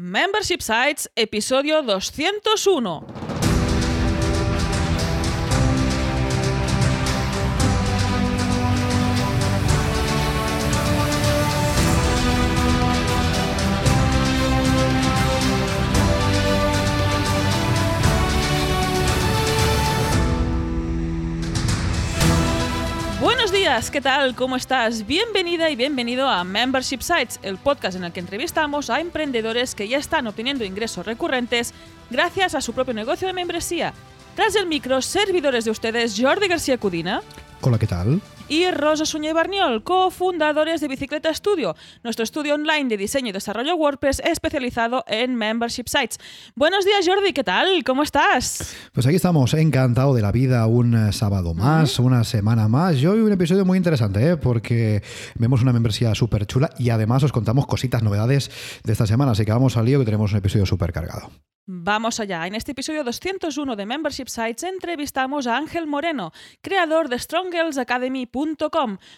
Membership Sites, episodio 201. Días, ¿qué tal? ¿Cómo estás? Bienvenida y bienvenido a Membership Sites, el podcast en el que entrevistamos a emprendedores que ya están obteniendo ingresos recurrentes gracias a su propio negocio de membresía. Tras el micro, servidores de ustedes Jordi García Cudina Hola, ¿qué tal? Y Rosa Suñé Barniol, cofundadores de Bicicleta Studio, nuestro estudio online de diseño y desarrollo WordPress especializado en membership sites. Buenos días, Jordi, ¿qué tal? ¿Cómo estás? Pues aquí estamos, encantado de la vida, un eh, sábado más, una semana más. Y hoy un episodio muy interesante, ¿eh? porque vemos una membresía súper chula y además os contamos cositas, novedades de esta semana. Así que vamos al lío que tenemos un episodio súper cargado. Vamos allá. En este episodio 201 de Membership Sites entrevistamos a Ángel Moreno, creador de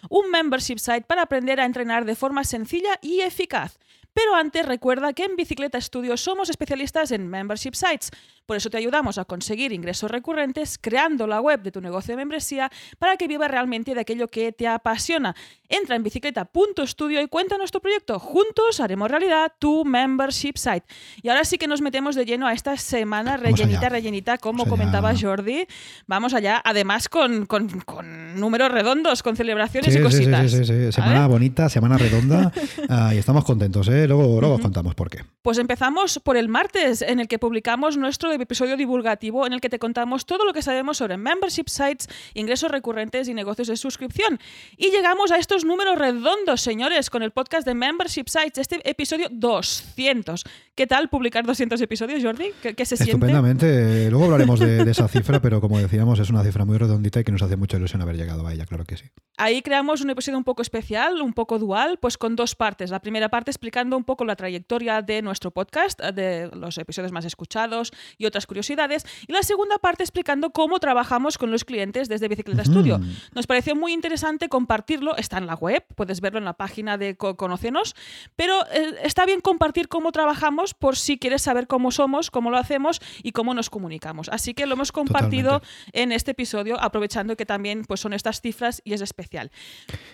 Un membership site para aprender a entrenar de forma sencilla y eficaz. Pero antes recuerda que en Bicicleta Studio somos especialistas en membership sites. Por eso te ayudamos a conseguir ingresos recurrentes creando la web de tu negocio de membresía para que viva realmente de aquello que te apasiona. Entra en bicicleta.studio y cuéntanos tu proyecto. Juntos haremos realidad tu membership site. Y ahora sí que nos metemos de lleno a esta semana rellenita, rellenita, como Vamos allá. comentaba Jordi. Vamos allá, además con, con- con números redondos, con celebraciones Sí, y sí, sí, cositas. sí, sí, sí. ¿vale? Semana bonita, semana redonda ah, y estamos contentos, ¿eh? Luego, luego os contamos por qué. Pues empezamos por el martes, en el que publicamos nuestro episodio divulgativo, en el que te contamos todo lo que sabemos sobre membership sites, ingresos recurrentes y negocios de suscripción. Y llegamos a estos números redondos, señores, con el podcast de membership sites, este episodio 200. ¿Qué tal publicar 200 episodios, Jordi? ¿Qué, qué se siente? Estupendamente. Luego hablaremos de, de esa cifra, pero como decíamos, es una cifra muy redondita y que nos hace mucha ilusión haber llegado a ella, claro que sí. Ahí creamos un episodio un poco especial, un poco dual, pues con dos partes. La primera parte explicando un poco la trayectoria de nuestro podcast, de los episodios más escuchados y otras curiosidades. Y la segunda parte explicando cómo trabajamos con los clientes desde Bicicleta Studio. Nos pareció muy interesante compartirlo. Está en la web, puedes verlo en la página de Co- Conócenos. Pero eh, está bien compartir cómo trabajamos por si quieres saber cómo somos, cómo lo hacemos y cómo nos comunicamos. Así que lo hemos compartido Totalmente. en este episodio, aprovechando que también pues, son estas cifras y es especial.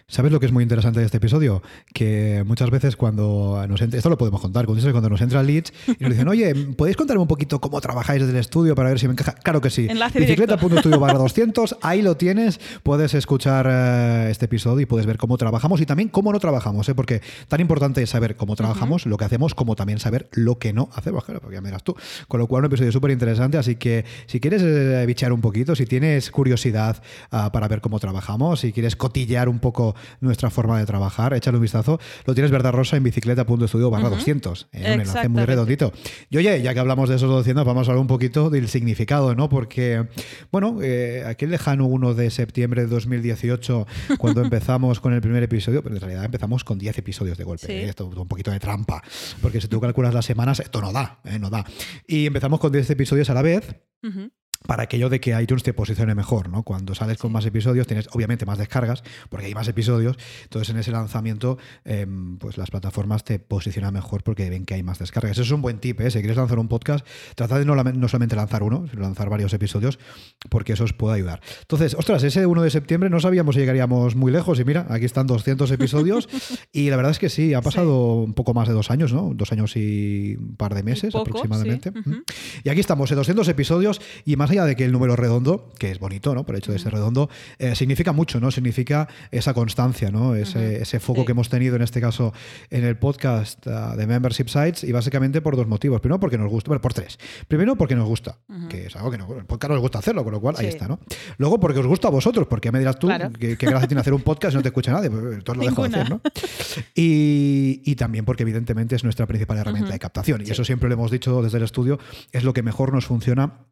¿Sabes lo que es muy interesante de este episodio? Que muchas veces cuando nos entra, esto lo podemos contar, cuando nos entra leads y nos dicen, oye, ¿podéis contarme un poquito cómo trabajáis desde el estudio para ver si me encaja? Claro que sí. Bicicleta.studio barra 200, ahí lo tienes, puedes escuchar eh, este episodio y puedes ver cómo trabajamos y también cómo no trabajamos, ¿eh? porque tan importante es saber cómo trabajamos, lo que hacemos, como también saber lo que no hacemos, claro, porque ya me dirás tú. Con lo cual, un episodio súper interesante, así que si quieres eh, bichear un poquito, si tienes curiosidad ah, para ver cómo trabajamos, si quieres cotillar un poco nuestra forma de trabajar, échale un vistazo. Lo tienes Verdad Rosa en bicicleta.studio barra 200, eh, un enlace muy redondito. Y oye, ya que hablamos de esos 200, vamos a hablar un poquito del significado, ¿no? Porque, bueno, eh, aquel lejano 1 de septiembre de 2018, cuando empezamos con el primer episodio, pero en realidad empezamos con 10 episodios de golpe. Sí. ¿eh? Esto es un poquito de trampa, porque si tú calculas las semanas, esto no da, ¿eh? no da. Y empezamos con 10 episodios a la vez, Ujú. Para aquello de que iTunes te posicione mejor, ¿no? Cuando sales con más episodios tienes obviamente más descargas, porque hay más episodios, entonces en ese lanzamiento em, pues las plataformas te posicionan mejor porque ven que hay más descargas. Eso es un buen tip, ¿eh? Si quieres lanzar un podcast, trata de no, la- no solamente lanzar uno, sino lanzar varios episodios, porque eso os puede ayudar. Entonces, ostras, ese 1 de septiembre no sabíamos si llegaríamos muy lejos y mira, aquí están 200 episodios y la verdad es que sí, ha pasado un poco más de dos años, ¿no? Dos años y un par de meses poco, aproximadamente. sí. Y aquí estamos, en 200 episodios, y más de que el número redondo, que es bonito, ¿no? Por el hecho de ser redondo, eh, significa mucho, ¿no? Significa esa constancia, ¿no? Ese, ese foco Sí. que hemos tenido en este caso en el podcast ah, de Membership Sites, y básicamente por dos motivos. Primero, porque nos gusta, bueno, por tres. Primero, porque nos gusta, que es algo que no, el podcast nos gusta hacerlo, con lo cual ahí está, ¿no? Luego, porque os gusta a vosotros, porque ya me dirás tú Claro. que, que gracia tiene hacer un podcast y no te escucha nadie, pues entonces lo dejo de hacer, ¿no? Y, y también porque evidentemente es nuestra principal herramienta de captación. Y eso siempre lo hemos dicho desde el estudio, es lo que mejor nos funciona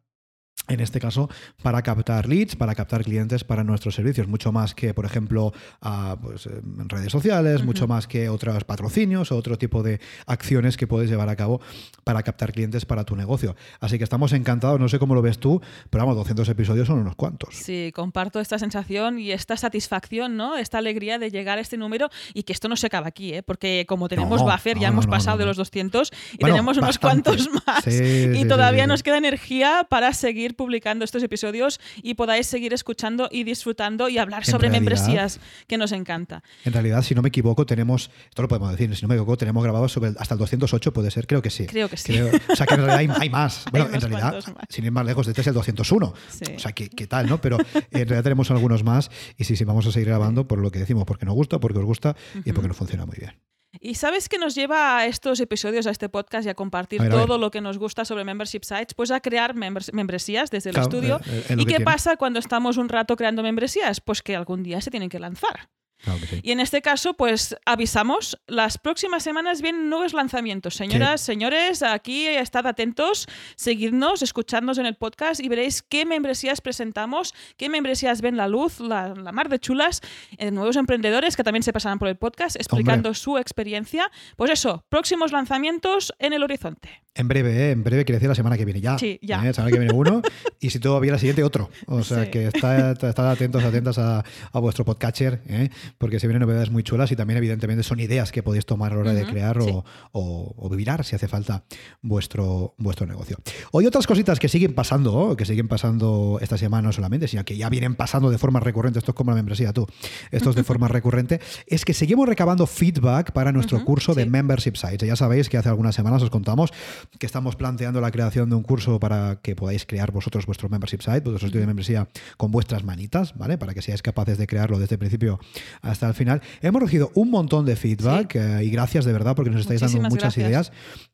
en este caso, para captar leads, para captar clientes para nuestros servicios, mucho más que, por ejemplo, a, pues, en redes sociales, mucho más que otros patrocinios o otro tipo de acciones que puedes llevar a cabo para captar clientes para tu negocio. Así que estamos encantados, no sé cómo lo ves tú, pero vamos, 200 episodios son unos cuantos. Sí, comparto esta sensación y esta satisfacción, ¿no? Esta alegría de llegar a este número y que esto no se acaba aquí, ¿eh? Porque como tenemos No, buffer, ya no, hemos pasado de los 200 y Bueno, tenemos unos bastante. cuantos más. Sí, y sí, todavía sí, nos queda energía para seguir publicando estos episodios y podáis seguir escuchando y disfrutando y hablar En sobre realidad- membresías, que nos encanta. En realidad, si no me equivoco, tenemos, esto lo podemos decir, si no me equivoco, tenemos grabado sobre el- hasta el 208, puede ser, creo que sí. Creo que sí. Creo- o sea, que en realidad hay, hay más. Bueno, en realidad, sin ir más lejos, este es el 201. Sí. O sea, ¿qué, qué tal, no? Pero en realidad tenemos algunos más y sí, sí, vamos a seguir grabando por lo que decimos, porque nos gusta, porque os gusta y porque nos funciona muy bien. ¿Y sabes qué nos lleva a estos episodios, a este podcast y a compartir A ver, a ver. todo lo que nos gusta sobre membership sites? Pues a crear members- membresías desde el Claro, estudio. eh, eh, ¿Y que qué pasa cuando estamos un rato creando membresías? Pues que algún día se tienen que lanzar. Claro que sí. Y en este caso, pues avisamos, las próximas semanas vienen nuevos lanzamientos. Señoras, señores, aquí estad atentos, seguidnos, escuchadnos en el podcast y veréis qué membresías presentamos, qué membresías ven la luz, la, la mar de chulas, eh, nuevos emprendedores que también se pasarán por el podcast explicando su experiencia. Pues eso, próximos lanzamientos en el horizonte. En breve, ¿eh? en breve quiere decir la semana que viene ya. Sí, ya. ¿eh? La semana que viene uno y si todo va bien la siguiente otro. O sea Sí. que estad, estad atentos, atentas a, a vuestro podcatcher, ¿eh? Porque se vienen novedades muy chulas y también evidentemente son ideas que podéis tomar a la hora de crear sí. o, o, o virar si hace falta vuestro, vuestro negocio. Hoy otras cositas que siguen pasando, que siguen pasando esta semana no solamente, sino que ya vienen pasando de forma recurrente, esto es como la membresía tú, esto es de forma recurrente, es que seguimos recabando feedback para nuestro curso de. Membership Sites. Ya sabéis que hace algunas semanas os contamos que estamos planteando la creación de un curso para que podáis crear vosotros vuestro membership site, vuestro sitio de membresía con vuestras manitas, ¿vale? Para que seáis capaces de crearlo desde el principio hasta el final. Hemos recibido un montón de feedback eh, y gracias de verdad porque nos estáis dando muchas gracias. ideas.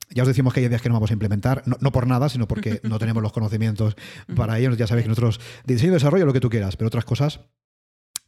Ya os decimos que hay ideas que no vamos a implementar, no, no por nada, sino porque no tenemos los conocimientos para ello. Ya sabéis que nosotros diseño y desarrollo lo que tú quieras, pero otras cosas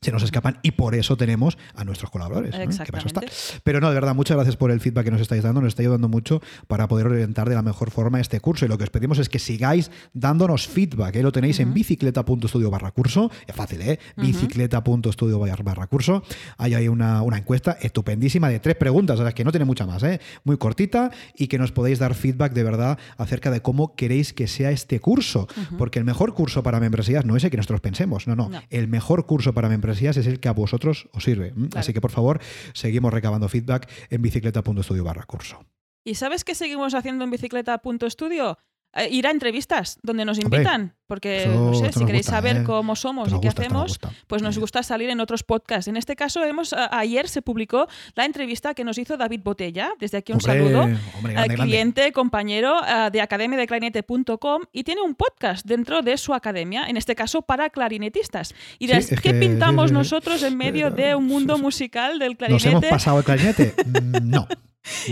se nos escapan y por eso tenemos a nuestros colaboradores. ¿no? Que para eso está. Exactamente. Pero no, de verdad, muchas gracias por el feedback que nos estáis dando, nos está ayudando mucho para poder orientar de la mejor forma este curso. Y lo que os pedimos es que sigáis dándonos feedback. ¿eh? Lo tenéis en bicicleta.studio barra curso. Es fácil, ¿eh? Bicicleta.studio barra curso. Hay ahí una, una encuesta estupendísima de tres preguntas, o sea, que no tiene mucha más, ¿eh? Muy cortita y que nos podéis dar feedback de verdad acerca de cómo queréis que sea este curso. Porque el mejor curso para membresías no es el que nosotros pensemos, no, no. No. El mejor curso para membresías es el que a vosotros os sirve. ¿m? Claro. Así que por favor, seguimos recabando feedback en bicicleta.studio barra curso. ¿Y sabes qué seguimos haciendo en bicicleta.studio? Eh, ir a entrevistas donde nos Hombre, invitan, porque eso- no sé, si nos queréis gusta, saber ¿eh? cómo somos y nos qué gusta, nos hacemos, gusta. pues nos gusta salir en otros podcasts. En este caso, hemos ayer se publicó la entrevista que nos hizo David Botella. Desde aquí un Hombre, saludo. hombre, grande, eh, grande. cliente, compañero de academiadeclarinete.com y tiene un podcast dentro de su academia, en este caso para clarinetistas. Y Sí, ¿qué que- pintamos sí, nosotros en medio de un mundo musical del ¿Nos clarinete? hemos pasado el clarinete? Mm, no.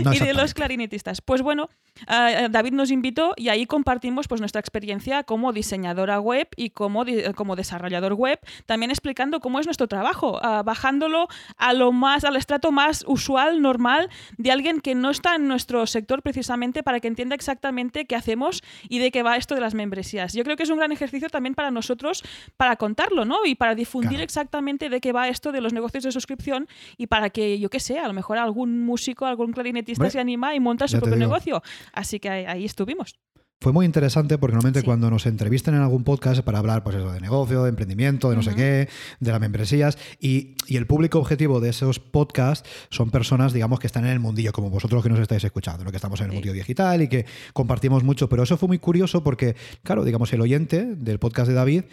no y de los clarinetistas. Pues bueno, David nos invitó y ahí compartimos pues, nuestra experiencia como diseñadora web y como, di- como desarrollador web, también explicando cómo es nuestro trabajo, ah, bajándolo a lo más, al estrato más usual, normal, de alguien que no está en nuestro sector precisamente para que entienda exactamente qué hacemos y de qué va esto de las membresías. Yo creo que es un gran ejercicio también para nosotros para contarlo, ¿no? Y para difundir Claro. exactamente de qué va esto de los negocios de suscripción y para que, yo qué sé, a lo mejor algún músico, algún clarinetista se anima y monta su propio negocio. Así que ahí estuvimos. Fue muy interesante porque normalmente Sí. cuando nos entrevistan en algún podcast para hablar pues eso, de negocio, de emprendimiento, de no sé qué, de las membresías, y, y el público objetivo de esos podcasts son personas, digamos, que están en el mundillo, como vosotros que nos estáis escuchando, ¿no? que estamos en el Sí. mundillo digital y que compartimos mucho. Pero eso fue muy curioso porque, claro, digamos, el oyente del podcast de David,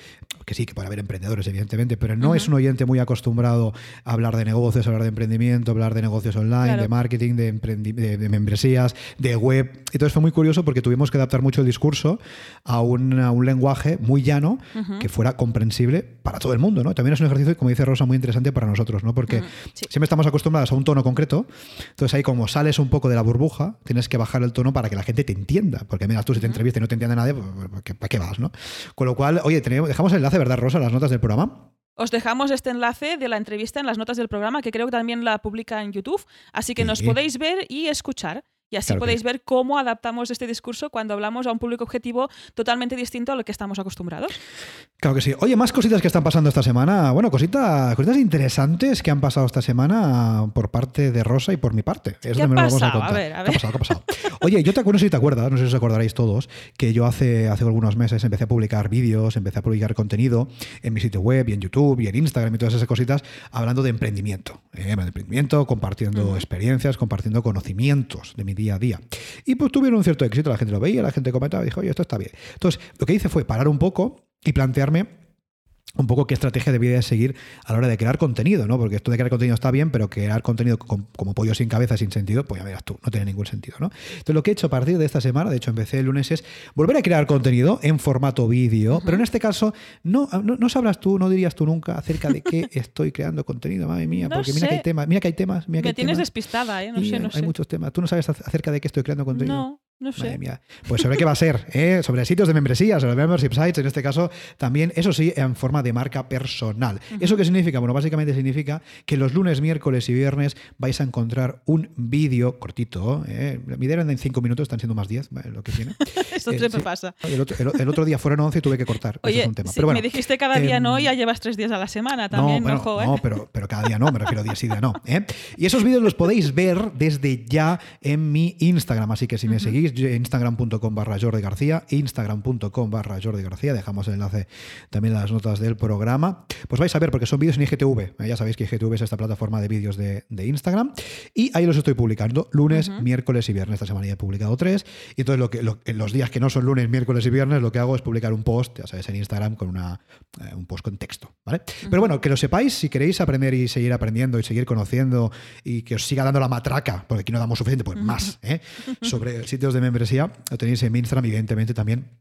que sí, que puede haber emprendedores, evidentemente, pero no es un oyente muy acostumbrado a hablar de negocios, a hablar de emprendimiento, a hablar de negocios online, Claro. de marketing, de, de, de membresías, de web. Entonces fue muy curioso porque tuvimos que adaptar mucho el discurso a un, a un lenguaje muy llano que fuera comprensible para todo el mundo. ¿no? También es un ejercicio, como dice Rosa, muy interesante para nosotros, ¿no? porque sí. siempre estamos acostumbrados a un tono concreto. Entonces ahí como sales un poco de la burbuja, tienes que bajar el tono para que la gente te entienda. Porque mira, tú si te entrevistas y no te entiende nadie, pues, pues, ¿para qué vas? ¿no? Con lo cual, oye, tenemos, dejamos el enlace, ¿verdad, Rosa, las notas del programa? Os dejamos este enlace de la entrevista en las notas del programa, que creo que también la publica en YouTube, así que nos podéis ver y escuchar. Y así Claro podéis ver cómo adaptamos este discurso cuando hablamos a un público objetivo totalmente distinto a lo que estamos acostumbrados. Claro que sí. Oye, más cositas que están pasando esta semana. Bueno, cositas, cositas interesantes que han pasado esta semana por parte de Rosa y por mi parte. Eso ¿Qué ha a pasado? A contar. ver, a ¿Qué ha ver. pasado? ¿Qué ha pasado? Oye, yo te acuerdo si te acuerdas, no sé si os acordaréis todos, que yo hace, hace algunos meses empecé a publicar vídeos, empecé a publicar contenido en mi sitio web y en YouTube y en Instagram y todas esas cositas hablando de emprendimiento. ¿eh? De emprendimiento, compartiendo experiencias, compartiendo conocimientos de mi día a día. Y pues tuvieron un cierto éxito, la gente lo veía, la gente comentaba dijo, oye, esto está bien. Entonces, lo que hice fue parar un poco y plantearme un poco qué estrategia debía seguir a la hora de crear contenido, ¿no? Porque esto de crear contenido está bien, pero crear contenido com- como pollo sin cabeza, sin sentido, pues ya verás tú, no tiene ningún sentido, ¿no? Entonces lo que he hecho a partir de esta semana, de hecho empecé el lunes, es volver a crear contenido en formato vídeo, pero en este caso no, no, no sabrás tú, no dirías tú nunca acerca de qué estoy creando contenido, madre mía, No porque mira que hay temas, mira que hay temas, mira que Me hay tienes temas. despistada, ¿eh? No sé, hay- no hay sé. muchos temas. ¿Tú no sabes ac- acerca de qué estoy creando contenido? No, no Madre sé. mía. Pues sobre qué va a ser, ¿eh? sobre sitios de membresía, sobre membership sites, en este caso también, eso sí, en forma de marca personal. ¿Eso qué significa? Bueno, básicamente significa que los lunes, miércoles y viernes vais a encontrar un vídeo cortito. ¿eh? Mi idea en 5 minutos, están siendo más 10, ¿vale? lo que tiene. Esto Eh, siempre sí. pasa. El otro, el- el otro día fueron 11 y tuve que cortar. Eso Oye, es un tema. sí, Pero bueno, me dijiste cada día no em, y ya llevas tres días a la semana también, no, bueno, ojo, ¿eh? no, pero, pero cada día no, me refiero a día sí, día no. ¿eh? Y esos vídeos los podéis ver desde ya en mi Instagram. Así que si me seguís, instagram.com barra Jordi García, instagram.com barra Jordi García, dejamos el enlace también en las notas del programa. Pues vais a ver, porque son vídeos en IGTV. ¿eh? Ya sabéis que IGTV es esta plataforma de vídeos de, de Instagram. Y ahí los estoy publicando lunes, miércoles y viernes. Esta semana ya he publicado tres. Y entonces lo que, lo- los días que no son lunes, miércoles y viernes, lo que hago es publicar un post, ya sabéis, en Instagram con una, eh, un post con texto. ¿vale? Pero bueno, que lo sepáis, si queréis aprender y seguir aprendiendo y seguir conociendo y que os siga dando la matraca, porque aquí no damos suficiente, pues más, ¿eh? sobre sitios de membresía, lo tenéis en mi Instagram, evidentemente también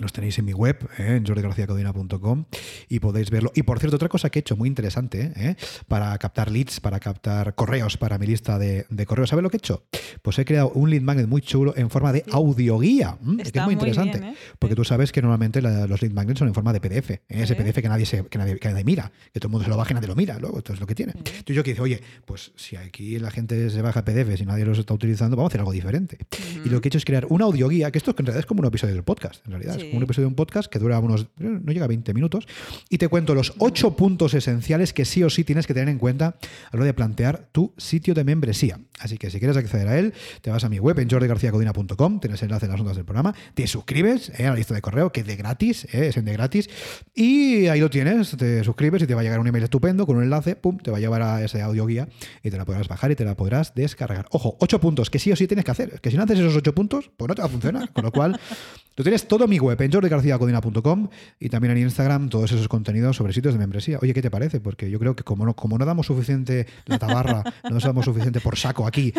los tenéis en mi web, ¿eh? en jordigarciacodina.com y podéis verlo. Y por cierto, otra cosa que he hecho muy interesante ¿eh? para captar leads, para captar correos para mi lista de, de correos. ¿Sabes lo que he hecho? Pues he creado un lead magnet muy chulo en forma de audioguía, ¿m? que es Está muy muy interesante. bien, ¿eh? Porque Sí. tú sabes que normalmente la- los lead magnets son en forma de PDF. ¿eh? Ese Sí. PDF que nadie, se, que, nadie, que nadie mira, que todo el mundo se lo baja y nadie lo mira. Luego, esto es lo que tiene. Entonces yo que dice, oye, pues si aquí la gente se baja PDF y nadie los está utilizando, vamos a hacer algo diferente. Y lo que he hecho es crear una audioguía, que esto en realidad es como un episodio del podcast, en realidad. Es Un episodio de un podcast que dura unos, no llega a 20 minutos, y te cuento los ocho puntos esenciales que sí o sí tienes que tener en cuenta a hora de plantear tu sitio de membresía. Así que si quieres acceder a él, te vas a mi web en jordigarciacodina.com, tienes el enlace en las notas del programa, te suscribes eh, a la lista de correo, que es de gratis, eh, es en de gratis, y ahí lo tienes, te suscribes y te va a llegar un email estupendo con un enlace, pum, te va a llevar a ese audioguía y te la podrás bajar y te la podrás descargar. Ojo, ocho puntos que sí o sí tienes que hacer, que si no haces esos ocho puntos, pues no te va a funcionar. Con lo cual, tú tienes todo mi web en jordigarciacodina.com y también en Instagram todos esos contenidos sobre sitios de membresía. Oye, ¿qué te parece? Porque yo creo que como no, como no damos suficiente la tabarra, no nos damos suficiente por saco aquí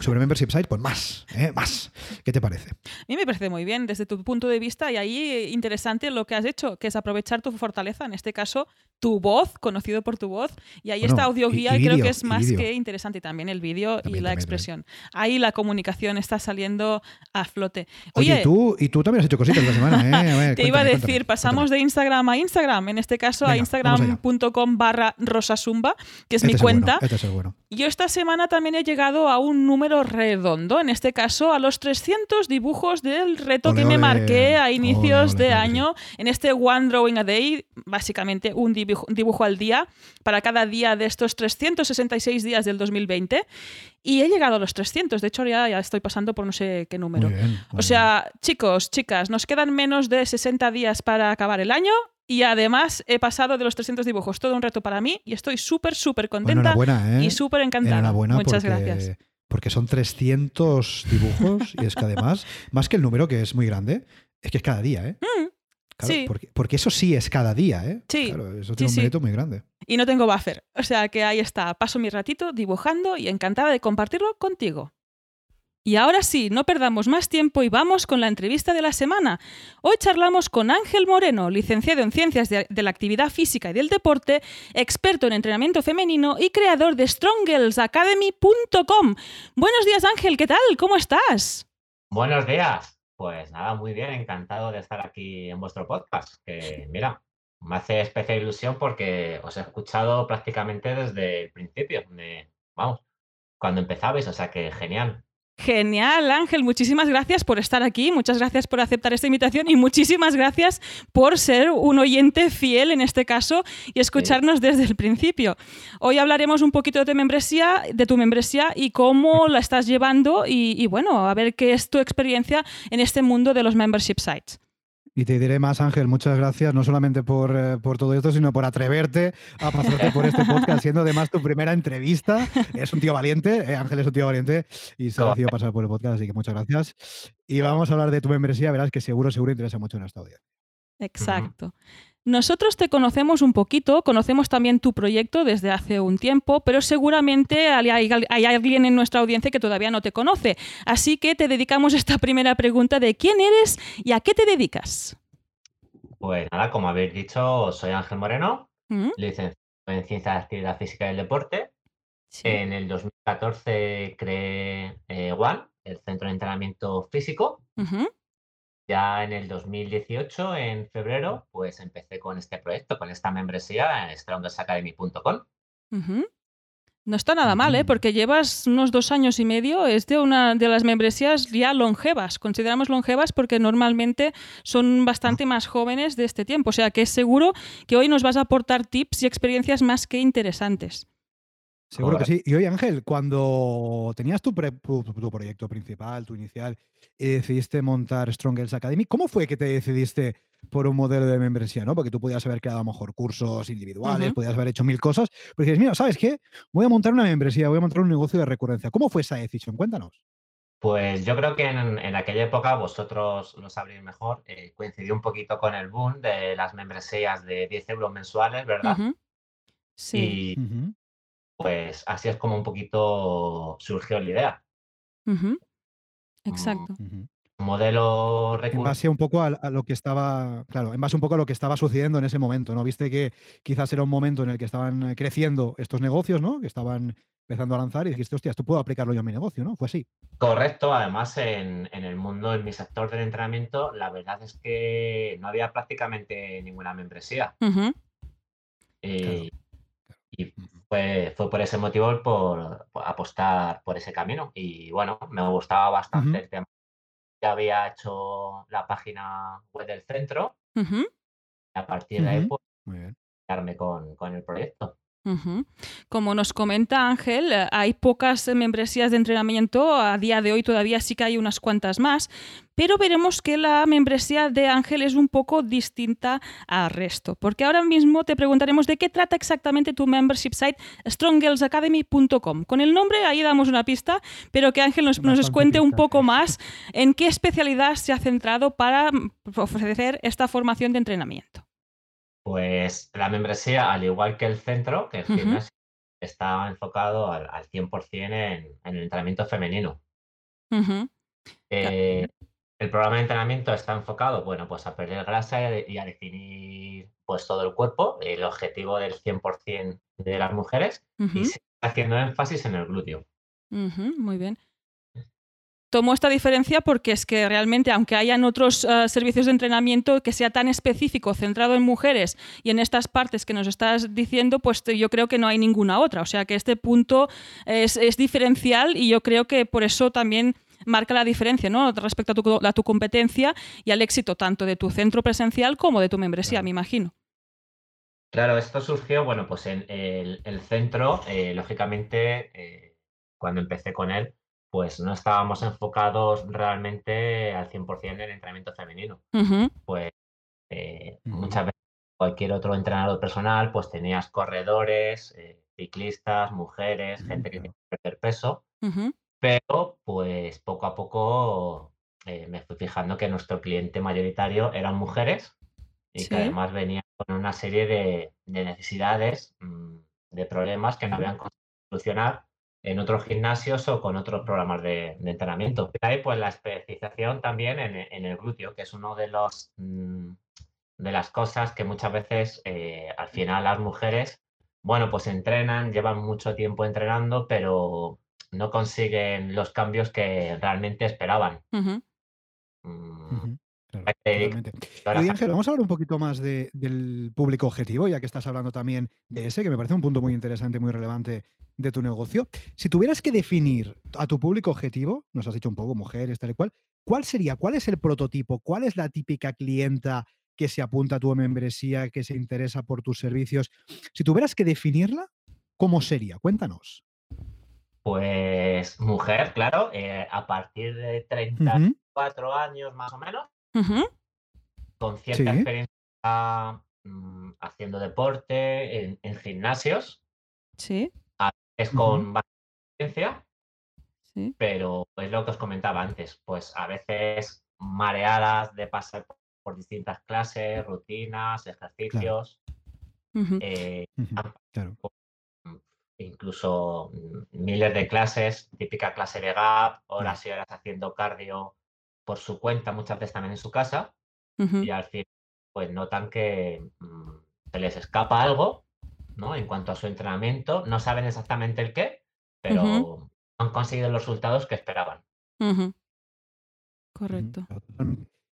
sobre membership site, pues más, ¿eh? más. ¿Qué te parece? A mí me parece muy bien desde tu punto de vista y ahí eh, interesante lo que has hecho, que es aprovechar tu fortaleza, en este caso tu voz, conocido por tu voz, y ahí Bueno, esta audioguía y- y creo que es más que interesante también el vídeo y También, la también, expresión. Ahí la comunicación está saliendo a flote. Oye, Oye, y, tú, y tú también has hecho cositas esta semana, ¿eh? A ver, te iba a decir, cuéntame, pasamos de Instagram a Instagram, en este caso a Venga, instagram.com barra rosasumba, que es mi Este el cuenta. bueno, este es el bueno. Yo esta semana también he llegado a un número redondo, en este caso a los 300 dibujos del reto Ole, que me ole. marqué a inicios ole, de año en este One Drawing a Day, básicamente un dibujo, un dibujo al día para cada día de estos 366 días del 2020 y he llegado a los 300, de hecho ya, ya estoy pasando por no sé qué número. Muy bien, muy O sea, chicos, chicas, nos quedan menos de 60 días para acabar el año y además he pasado de los 300 dibujos, todo un reto para mí y estoy súper, súper Bueno, contenta enhorabuena, ¿eh? y súper encantada. Enhorabuena Muchas porque, gracias. Porque son 300 dibujos y es que además, más que el número, que es muy grande, es que es cada día, ¿eh? Claro, sí. porque, porque eso sí es cada día, ¿eh? Sí, Claro, eso sí, tiene un sí. mérito muy grande. Y no tengo buffer. O sea que ahí está. Paso mi ratito dibujando y encantada de compartirlo contigo. Y ahora sí, no perdamos más tiempo y vamos con la entrevista de la semana. Hoy charlamos con Ángel Moreno, licenciado en Ciencias de, de la Actividad Física y del Deporte, experto en entrenamiento femenino y creador de StrongGirlsAcademy.com. Buenos días Ángel, ¿qué tal? ¿Cómo estás? Buenos días. Pues nada, muy bien, encantado de estar aquí en vuestro podcast. Que mira, me hace especial ilusión porque os he escuchado prácticamente desde el principio, de- vamos, cuando empezabais, o sea que genial. Genial, Ángel. Muchísimas gracias por estar aquí, muchas gracias por aceptar esta invitación y muchísimas gracias por ser un oyente fiel en este caso y escucharnos desde el principio. Hoy hablaremos un poquito de tu membresía, de tu membresía y cómo la estás llevando y, y bueno, a ver qué es tu experiencia en este mundo de los membership sites. Y te diré más, Ángel, muchas gracias, no solamente por, eh, por, todo esto, sino por atreverte a pasarte por este podcast, siendo además tu primera entrevista. Es un tío valiente, eh, Ángel es un tío valiente y se ha decidido pasar por el podcast, así que muchas gracias. Y vamos a hablar de tu membresía, verás que seguro, seguro interesa mucho en esta audiencia. Exacto. Nosotros te conocemos un poquito, conocemos también tu proyecto desde hace un tiempo, pero seguramente hay, alguien en nuestra audiencia que todavía no te conoce. Así que te dedicamos esta primera pregunta de quién eres y a qué te dedicas. Pues nada, como habéis dicho, soy Ángel Moreno, ¿Mm? licenciado en Ciencias de Actividad Física y el Deporte. En el 2014 creé eh, One, el Centro de Entrenamiento Físico. Ya en el 2018, en febrero, pues empecé con este proyecto, con esta membresía en strongersacademy.com. No está nada mal, ¿eh? porque llevas unos dos años y medio, es de una de las membresías ya longevas. Consideramos longevas porque normalmente son bastante más jóvenes de este tiempo. O sea que es seguro que hoy nos vas a aportar tips y experiencias más que interesantes. Seguro que sí. Y oye, Ángel, cuando tenías tu, proyecto principal, tu inicial, y decidiste montar Strong Girls Academy, ¿cómo fue que te decidiste por un modelo de membresía? ¿no? Porque tú podías haber creado a lo mejor cursos individuales, podías haber hecho mil cosas, pero dices, mira, ¿sabes qué? Voy a montar una membresía, voy a montar un negocio de recurrencia. ¿Cómo fue esa decisión? Cuéntanos. Pues yo creo que en, aquella época, vosotros lo sabréis mejor, eh, coincidió un poquito con el boom de las membresías de 10 euros mensuales, ¿verdad? Sí pues así es como un poquito surgió la idea. Exacto. Modelo En base un poco a, lo que estaba, claro, en base un poco a lo que estaba sucediendo en ese momento, ¿no? Viste que quizás era un momento en el que estaban creciendo estos negocios, ¿no? Que estaban empezando a lanzar y dijiste, hostia, esto puedo aplicarlo yo a mi negocio, ¿no? Fue así. Correcto, además en, el mundo, en mi sector del entrenamiento, la verdad es que no había prácticamente ninguna membresía. Eh, y fue, fue por ese motivo por, apostar por ese camino. Y bueno, me gustaba bastante el tema. Ya había hecho la página web del centro. A partir de ahí, pues, quedarme con, con el proyecto. Como nos comenta Ángel, eh, hay pocas membresías de entrenamiento, a día de hoy todavía sí que hay unas cuantas más, pero veremos que la membresía de Ángel es un poco distinta al resto, porque ahora mismo te preguntaremos de qué trata exactamente tu membership site stronggirlsacademy.com. Con el nombre ahí damos una pista, pero que Ángel nos, nos cuente un poco más en qué especialidad se ha centrado para mm, ofrecer esta formación de entrenamiento. Pues la membresía, al igual que el centro, que el gimnasio, está enfocado al, 100% en, el entrenamiento femenino. Eh, el programa de entrenamiento está enfocado, bueno, pues a perder grasa y a, definir pues todo el cuerpo, el objetivo del 100% de las mujeres, y haciendo énfasis en el glúteo. muy bien tomo esta diferencia porque es que realmente, aunque hayan otros eh, servicios de entrenamiento que sea tan específico, centrado en mujeres y en estas partes que nos estás diciendo, pues yo creo que no hay ninguna otra. O sea que este punto es, diferencial y yo creo que por eso también marca la diferencia ¿no? respecto a tu, a tu, competencia y al éxito tanto de tu centro presencial como de tu membresía, me imagino. Claro, esto surgió, bueno, pues en el, centro, eh, lógicamente, eh, cuando empecé con él, pues no estábamos enfocados realmente al 100% en el entrenamiento femenino. Pues eh, muchas veces cualquier otro entrenador personal, pues tenías corredores, eh, ciclistas, mujeres, gente que quiere perder peso, pero pues poco a poco eh, me fui fijando que nuestro cliente mayoritario eran mujeres y que además venían con una serie de, necesidades, mm, de problemas que no habían conseguido solucionar en otros gimnasios o con otros programas de, entrenamiento. Hay pues la especialización también en, el glúteo, que es uno de los mm, de las cosas que muchas veces eh, al final las mujeres, bueno, pues entrenan, llevan mucho tiempo entrenando, pero no consiguen los cambios que realmente esperaban. Mm. Totalmente. Oye, Ángel, vamos a hablar un poquito más del público objetivo, ya que estás hablando también de ese, que me parece un punto muy interesante, muy relevante de tu negocio. Si tuvieras que definir a tu público objetivo, nos has dicho un poco mujeres, tal y cual, ¿cuál sería? ¿Cuál es el prototipo? ¿Cuál es la típica clienta que se apunta a tu membresía, que se interesa por tus servicios? Si tuvieras que definirla, ¿cómo sería? Cuéntanos. Pues mujer, claro, eh, a partir de 34 años más o menos, con cierta experiencia mm, haciendo deporte en, gimnasios. Sí. Es con bastante experiencia, sí. pero es lo que os comentaba antes, pues a veces mareadas de pasar por distintas clases, rutinas, ejercicios. Eh, incluso mm, miles de clases, típica clase de gap, horas y horas haciendo cardio por su cuenta, muchas veces también en su casa, y al fin pues notan que mm, se les escapa algo, ¿no? En cuanto a su entrenamiento, no saben exactamente el qué, pero han conseguido los resultados que esperaban. Correcto.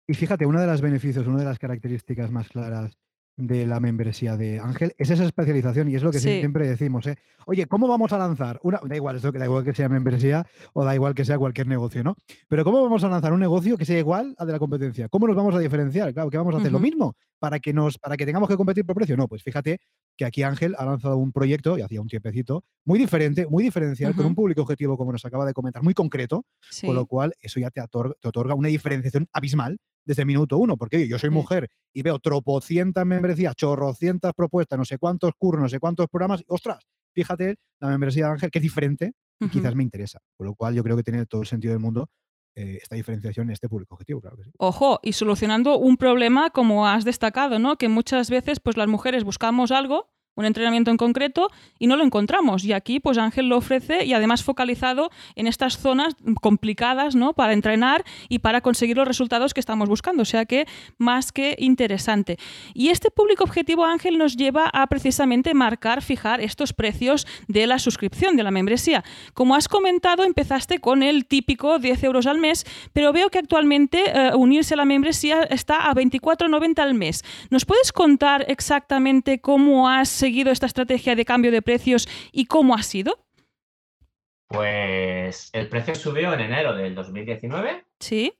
Y fíjate, uno de los beneficios, una de las características más claras de la membresía de Ángel es esa especialización y es lo que siempre decimos. ¿eh? Oye, ¿cómo vamos a lanzar? Una, da igual, esto, da igual que sea membresía o da igual que sea cualquier negocio, ¿no? Pero ¿cómo vamos a lanzar un negocio que sea igual al de la competencia? ¿Cómo nos vamos a diferenciar? Claro, ¿qué vamos a hacer? ¿Lo mismo? Para que, nos, para que tengamos que competir por precio. No, pues fíjate que aquí Ángel ha lanzado un proyecto, y hacía un tiempecito, muy diferente, muy diferencial, con un público objetivo, como nos acaba de comentar, muy concreto, con lo cual eso ya te te otorga una diferenciación abismal desde minuto uno, porque yo soy mujer y veo tropocientas membresías, chorrocientas propuestas, no sé cuántos cursos, no sé cuántos programas, ostras, fíjate la membresía de Ángel que es diferente y quizás me interesa, por lo cual yo creo que tiene todo el sentido del mundo eh, esta diferenciación en este público objetivo, claro que sí. Ojo, y solucionando un problema como has destacado, ¿no? Que muchas veces pues las mujeres buscamos algo un entrenamiento en concreto y no lo encontramos. Y aquí, pues Ángel lo ofrece y además focalizado en estas zonas complicadas, ¿no? Para entrenar y para conseguir los resultados que estamos buscando. O sea que más que interesante. Y este público objetivo, Ángel, nos lleva a precisamente marcar, fijar estos precios de la suscripción, de la membresía. Como has comentado, empezaste con el típico 10 euros al mes, pero veo que actualmente eh, unirse a la membresía está a 24,90 al mes. ¿Nos puedes contar exactamente cómo has seguido esta estrategia de cambio de precios y cómo ha sido? Pues el precio subió en enero del 2019. Sí.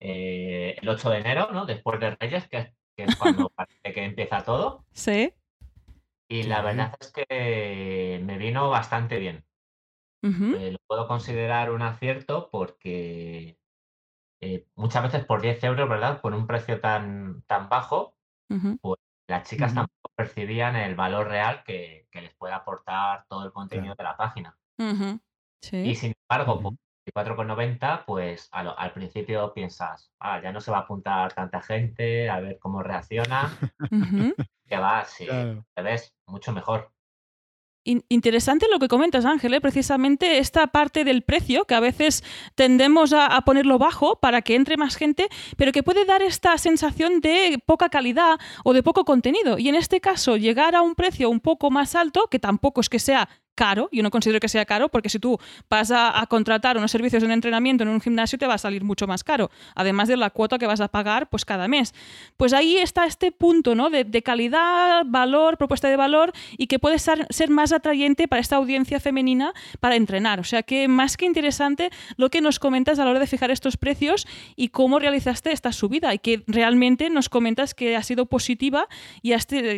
Eh, el 8 de enero, ¿no? Después de Reyes, que, es cuando parece que empieza todo. Sí. Y la verdad es que me vino bastante bien. Eh, lo puedo considerar un acierto porque eh, muchas veces por 10 euros, ¿verdad? Con un precio tan, tan bajo, pues las chicas tampoco percibían el valor real que, les puede aportar todo el contenido de la página. Y sin embargo, por 24,90, pues al, principio piensas, ah, ya no se va a apuntar tanta gente, a ver cómo reacciona. Que va, si te ves mucho mejor interesante lo que comentas, Ángel, ¿eh? precisamente esta parte del precio, que a veces tendemos a, ponerlo bajo para que entre más gente, pero que puede dar esta sensación de poca calidad o de poco contenido. Y en este caso, llegar a un precio un poco más alto, que tampoco es que sea caro, yo no considero que sea caro, porque si tú vas a, contratar unos servicios de entrenamiento en un gimnasio te va a salir mucho más caro, además de la cuota que vas a pagar pues cada mes. Pues ahí está este punto ¿no? de, calidad, valor, propuesta de valor y que puede ser, ser, más atrayente para esta audiencia femenina para entrenar. O sea que más que interesante lo que nos comentas a la hora de fijar estos precios y cómo realizaste esta subida y que realmente nos comentas que ha sido positiva y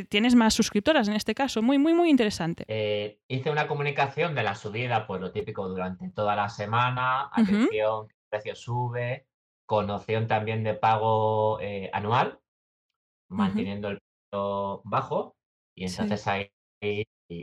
tienes más suscriptoras en este caso. Muy, muy, muy interesante. Eh, hice una comunicación de la subida, pues lo típico durante toda la semana, atención, el precio sube, con opción también de pago eh, anual, manteniendo el precio bajo, y entonces ahí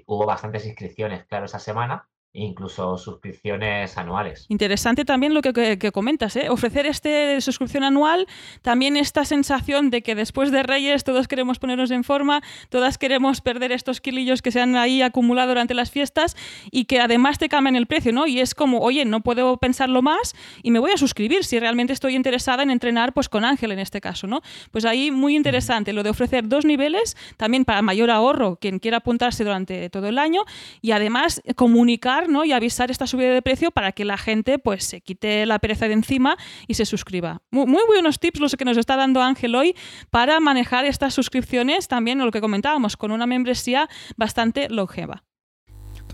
hubo bastantes inscripciones, claro, esa semana, incluso suscripciones anuales. Interesante también lo que, comentas, ¿eh? ofrecer este suscripción anual, también esta sensación de que después de Reyes todos queremos ponernos en forma, todas queremos perder estos kilillos que se han ahí acumulado durante las fiestas y que además te cambian el precio, ¿no? Y es como, oye, no puedo pensarlo más y me voy a suscribir si realmente estoy interesada en entrenar pues con Ángel en este caso, ¿no? Pues ahí muy interesante lo de ofrecer dos niveles, también para mayor ahorro, quien quiera apuntarse durante todo el año y además comunicar y avisar esta subida de precio para que la gente pues se quite la pereza de encima y se suscriba. Muy, muy buenos tips los que nos está dando Ángel hoy para manejar estas suscripciones, también lo que comentábamos, con una membresía bastante longeva.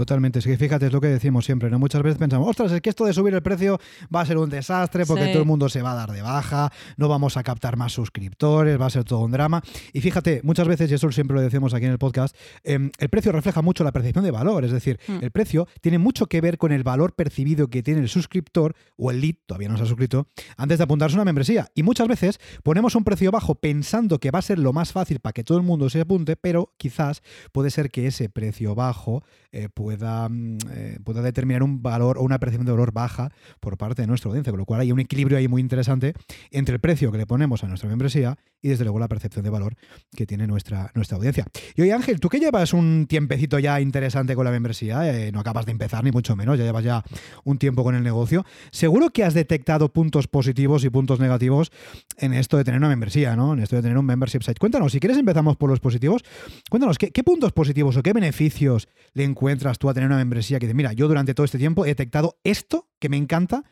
Totalmente, es que fíjate, es lo que decimos siempre, ¿no? Muchas veces pensamos, ostras, es que esto de subir el precio va a ser un desastre porque todo el mundo se va a dar de baja, no vamos a captar más suscriptores, va a ser todo un drama. Y fíjate, muchas veces, y eso siempre lo decimos aquí en el podcast, em, el precio refleja mucho la percepción de valor, es decir, mm. el precio tiene mucho que ver con el valor percibido que tiene el suscriptor o el lead, todavía no se ha suscrito, antes de apuntarse a una membresía. Y muchas veces ponemos un precio bajo pensando que va a ser lo más fácil para que todo el mundo se apunte, pero quizás puede ser que ese precio bajo eh, mm, eh, pueda determinar un valor o una percepción de valor baja por parte de nuestra audiencia, con lo cual hay un equilibrio ahí muy interesante entre el precio que le ponemos a nuestra membresía y desde luego la percepción de valor que tiene nuestra, nuestra audiencia. Y oye Ángel, tú que llevas un tiempecito ya interesante con la membresía, eh, no acabas de empezar ni mucho menos, ya llevas ya un tiempo con el negocio, seguro que has detectado puntos positivos y puntos negativos en esto de tener una membresía, ¿no? En esto de tener un membership site. Cuéntanos, si quieres empezamos por los positivos, cuéntanos, ¿qué, qué puntos positivos o qué beneficios le encuentras tú a tener una membresía que dice, mira, yo durante todo este tiempo he detectado esto que me encanta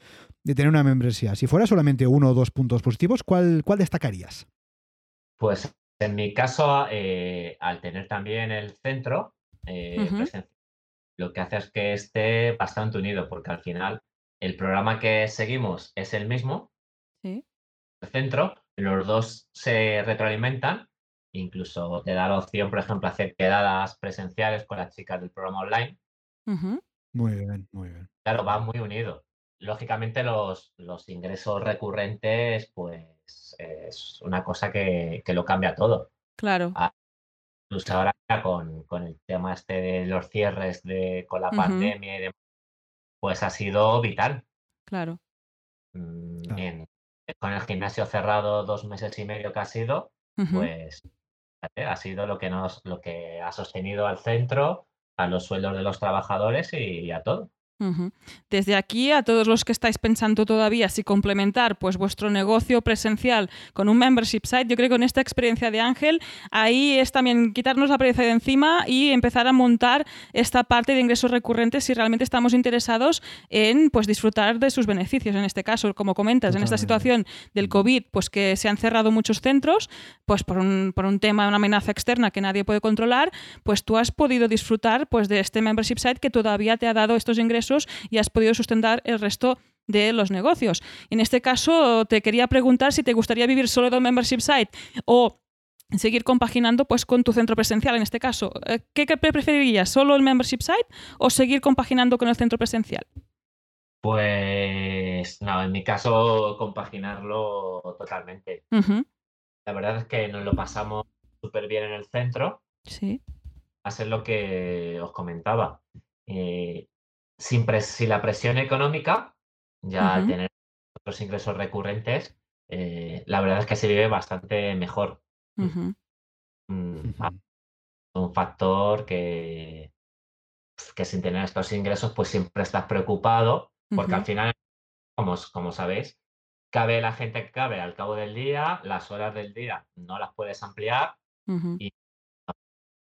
de tener una membresía? Si fuera solamente uno o dos puntos positivos, ¿cuál, cuál destacarías? Pues en mi caso, eh, al tener también el centro, eh, lo que hace es que esté bastante unido, porque al final el programa que seguimos es el mismo. El centro, los dos se retroalimentan Incluso te da la opción, por ejemplo, hacer quedadas presenciales con las chicas del programa online. Muy bien, muy bien. Claro, va muy unido. Lógicamente los, los ingresos recurrentes, pues es una cosa que, lo cambia todo. Claro. Ah, incluso ahora con, el tema este de los cierres de, con la pandemia y demás, pues ha sido vital. Claro. Mm, con el gimnasio cerrado dos meses y medio que ha sido, pues ha sido lo que nos, lo que ha sostenido al centro, a los sueldos de los trabajadores y a todo. Desde aquí a todos los que estáis pensando todavía si complementar pues vuestro negocio presencial con un membership site, yo creo que con esta experiencia de Ángel, ahí es también quitarnos la pereza de encima y empezar a montar esta parte de ingresos recurrentes si realmente estamos interesados en pues disfrutar de sus beneficios. En este caso, como comentas, en esta situación del COVID, pues que se han cerrado muchos centros, pues por un, por un tema, una amenaza externa que nadie puede controlar, pues tú has podido disfrutar pues de este membership site que todavía te ha dado estos ingresos y has podido sustentar el resto de los negocios. En este caso, te quería preguntar si te gustaría vivir solo de un membership site o seguir compaginando pues con tu centro presencial en este caso. Eh, ¿Qué, preferirías? ¿Solo el membership site o seguir compaginando con el centro presencial? Pues no, en mi caso compaginarlo totalmente. La verdad es que nos lo pasamos súper bien en el centro. Sí. A ser lo que os comentaba. Eh, sin, la presión económica, ya al tener otros ingresos recurrentes, eh, la verdad es que se vive bastante mejor. Mm, un factor que, que sin tener estos ingresos, pues siempre estás preocupado, porque al final, como, como sabéis, cabe la gente que cabe al cabo del día, las horas del día no las puedes ampliar y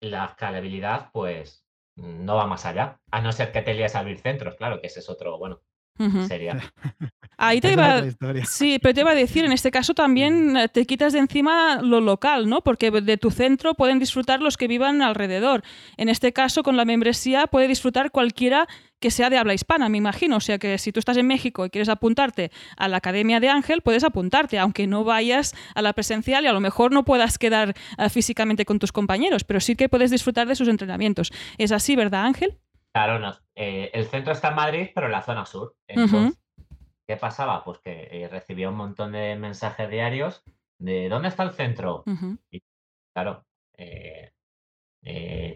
la escalabilidad, pues no va más allá. A no ser que te líes a abrir centros, claro, que ese es otro, bueno, sería. Ahí te iba, sí, pero te iba a decir, en este caso también eh, te quitas de encima lo local, ¿no? Porque de tu centro pueden disfrutar los que vivan alrededor. En este caso, con la membresía puede disfrutar cualquiera que sea de habla hispana, me imagino. O sea que si tú estás en México y quieres apuntarte a la Academia de Ángel, puedes apuntarte, aunque no vayas a la presencial y a lo mejor no puedas quedar eh, físicamente con tus compañeros, pero sí que puedes disfrutar de sus entrenamientos. ¿Es así, verdad, Ángel? Claro, no. Eh, el centro está en Madrid, pero en la zona sur. ¿Qué pasaba? Pues que eh, recibía un montón de mensajes diarios de ¿dónde está el centro? Y claro, eh,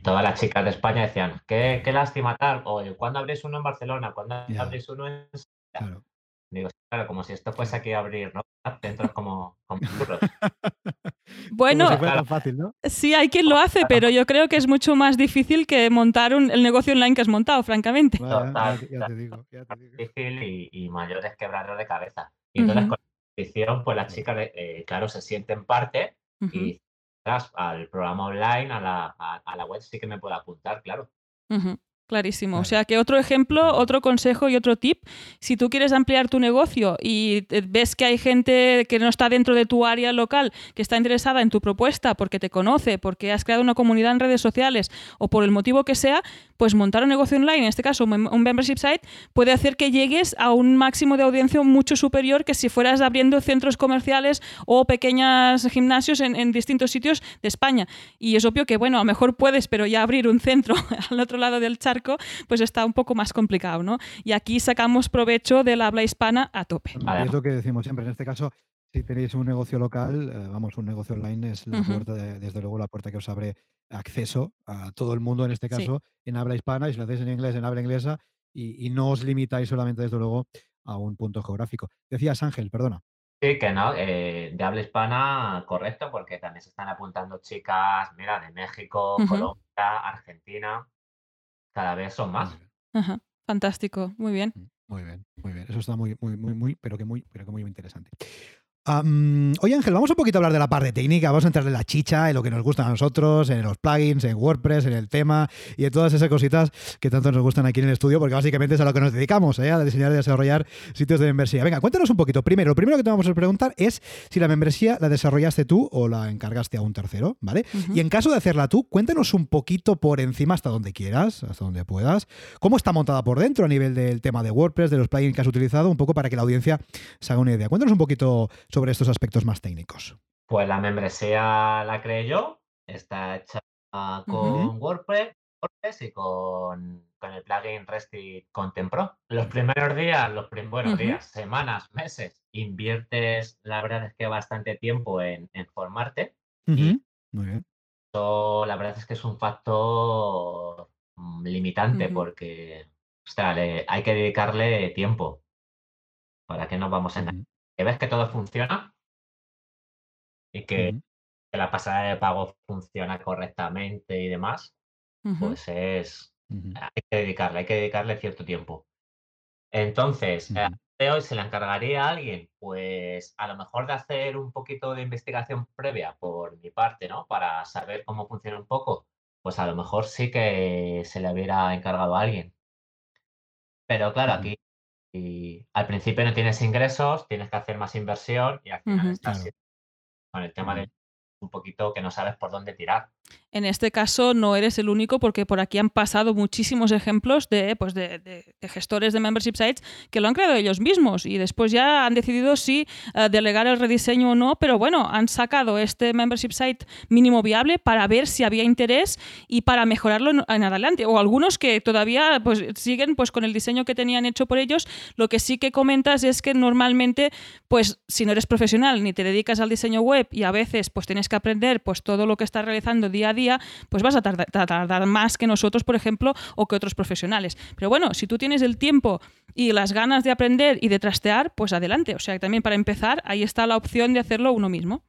todas las chicas de España decían, qué, qué lástima tal, o ¿cuándo abrís uno en Barcelona? ¿Cuándo abrís uno en... Claro. Digo, claro, como si esto fuese aquí a abrir, ¿no? Centros como, como Bueno, sí, hay quien lo hace, pero yo creo que es mucho más difícil que montar un, el negocio online que has montado, francamente. ya, te digo, ya te digo. Difícil y, mayores quebraderos de cabeza. Y entonces con la hicieron, pues las chicas, eh, claro, se sienten parte y al programa online, a la, a, la web, sí que me puedo apuntar, claro. Clarísimo. O sea que otro ejemplo, otro consejo y otro tip, si tú quieres ampliar tu negocio y te- ves que hay gente que no está dentro de tu área local, que está interesada en tu propuesta porque te conoce, porque has creado una comunidad en redes sociales o por el motivo que sea, pues montar un negocio online, en este caso un membership site, puede hacer que llegues a un máximo de audiencia mucho superior que si fueras abriendo centros comerciales o pequeños gimnasios en, en distintos sitios de España. Y es obvio que, bueno, a lo mejor puedes, pero ya abrir un centro al otro lado del charco, pues está un poco más complicado, ¿no? Y aquí sacamos provecho del habla hispana a tope. Vale. Es lo que decimos siempre. En este caso, si tenéis un negocio local, eh, vamos, un negocio online es la puerta, de- desde luego, la puerta que os abre acceso a todo el mundo, en este Sí. caso, en habla hispana, y si lo hacéis en inglés, en habla inglesa, y, y no os limitáis solamente, desde luego, a un punto geográfico. Decías, Ángel, perdona. Sí, que no, eh, de habla hispana, correcto, porque también se están apuntando chicas, mira, de México. Colombia, Argentina, cada vez son más. Ajá. Fantástico, muy bien. Muy bien, muy bien. Eso está muy, muy, muy, muy, pero que muy, pero que muy interesante. Am, oye Ángel, vamos un poquito a hablar de la parte técnica, vamos a entrar en la chicha, en lo que nos gusta a nosotros, en los plugins, en WordPress, en el tema y en todas esas cositas que tanto nos gustan aquí en el estudio, porque básicamente es a lo que nos dedicamos, ¿eh? a diseñar y desarrollar sitios de membresía. Venga, cuéntanos un poquito. Primero, lo primero que te vamos a preguntar es si la membresía la desarrollaste tú o la encargaste a un tercero, ¿vale? Y en caso de hacerla tú, cuéntanos un poquito por encima hasta donde quieras, hasta donde puedas, cómo está montada por dentro a nivel del tema de WordPress, de los plugins que has utilizado, un poco para que la audiencia se haga una idea. Cuéntanos un poquito sobre estos aspectos más técnicos. Pues la membresía la creé yo, está hecha con WordPress, WordPress y con, con el plugin Resty Content Pro. Los primeros días, los prim- buenos Ujú. días, semanas, meses, inviertes, la verdad es que bastante tiempo en, en formarte. Y- Muy bien. Eso, la verdad es que es un factor mm, limitante porque ostras, le- hay que dedicarle tiempo. ¿Para qué nos vamos a engañar? Que ves que todo funciona y que la pasada de pago funciona correctamente y demás, pues es, ujú, hay que dedicarle, hay que dedicarle cierto tiempo. Entonces, eh, de hoy se le encargaría a alguien, pues a lo mejor de hacer un poquito de investigación previa por mi parte, ¿no? Para saber cómo funciona un poco, pues a lo mejor sí que se le hubiera encargado a alguien. Pero claro, aquí y al principio no tienes ingresos, tienes que hacer más inversión y al final estás Claro. con el tema de un poquito que no sabes por dónde tirar. En este caso no eres el único porque por aquí han pasado muchísimos ejemplos de, pues de, gestores de membership sites que lo han creado ellos mismos y después ya han decidido si eh, delegar el rediseño o no, pero bueno, han sacado este membership site mínimo viable para ver si había interés y para mejorarlo en, en adelante. O algunos que todavía pues, siguen pues, con el diseño que tenían hecho por ellos. Lo que sí que comentas es que normalmente, pues si no eres profesional ni te dedicas al diseño web y a veces pues tienes que aprender pues todo lo que estás realizando día a día, pues vas a tardar, más que nosotros, por ejemplo, o que otros profesionales. Pero bueno, si tú tienes el tiempo y las ganas de aprender y de trastear, pues adelante. O sea, que también para empezar, ahí está la opción de hacerlo uno mismo.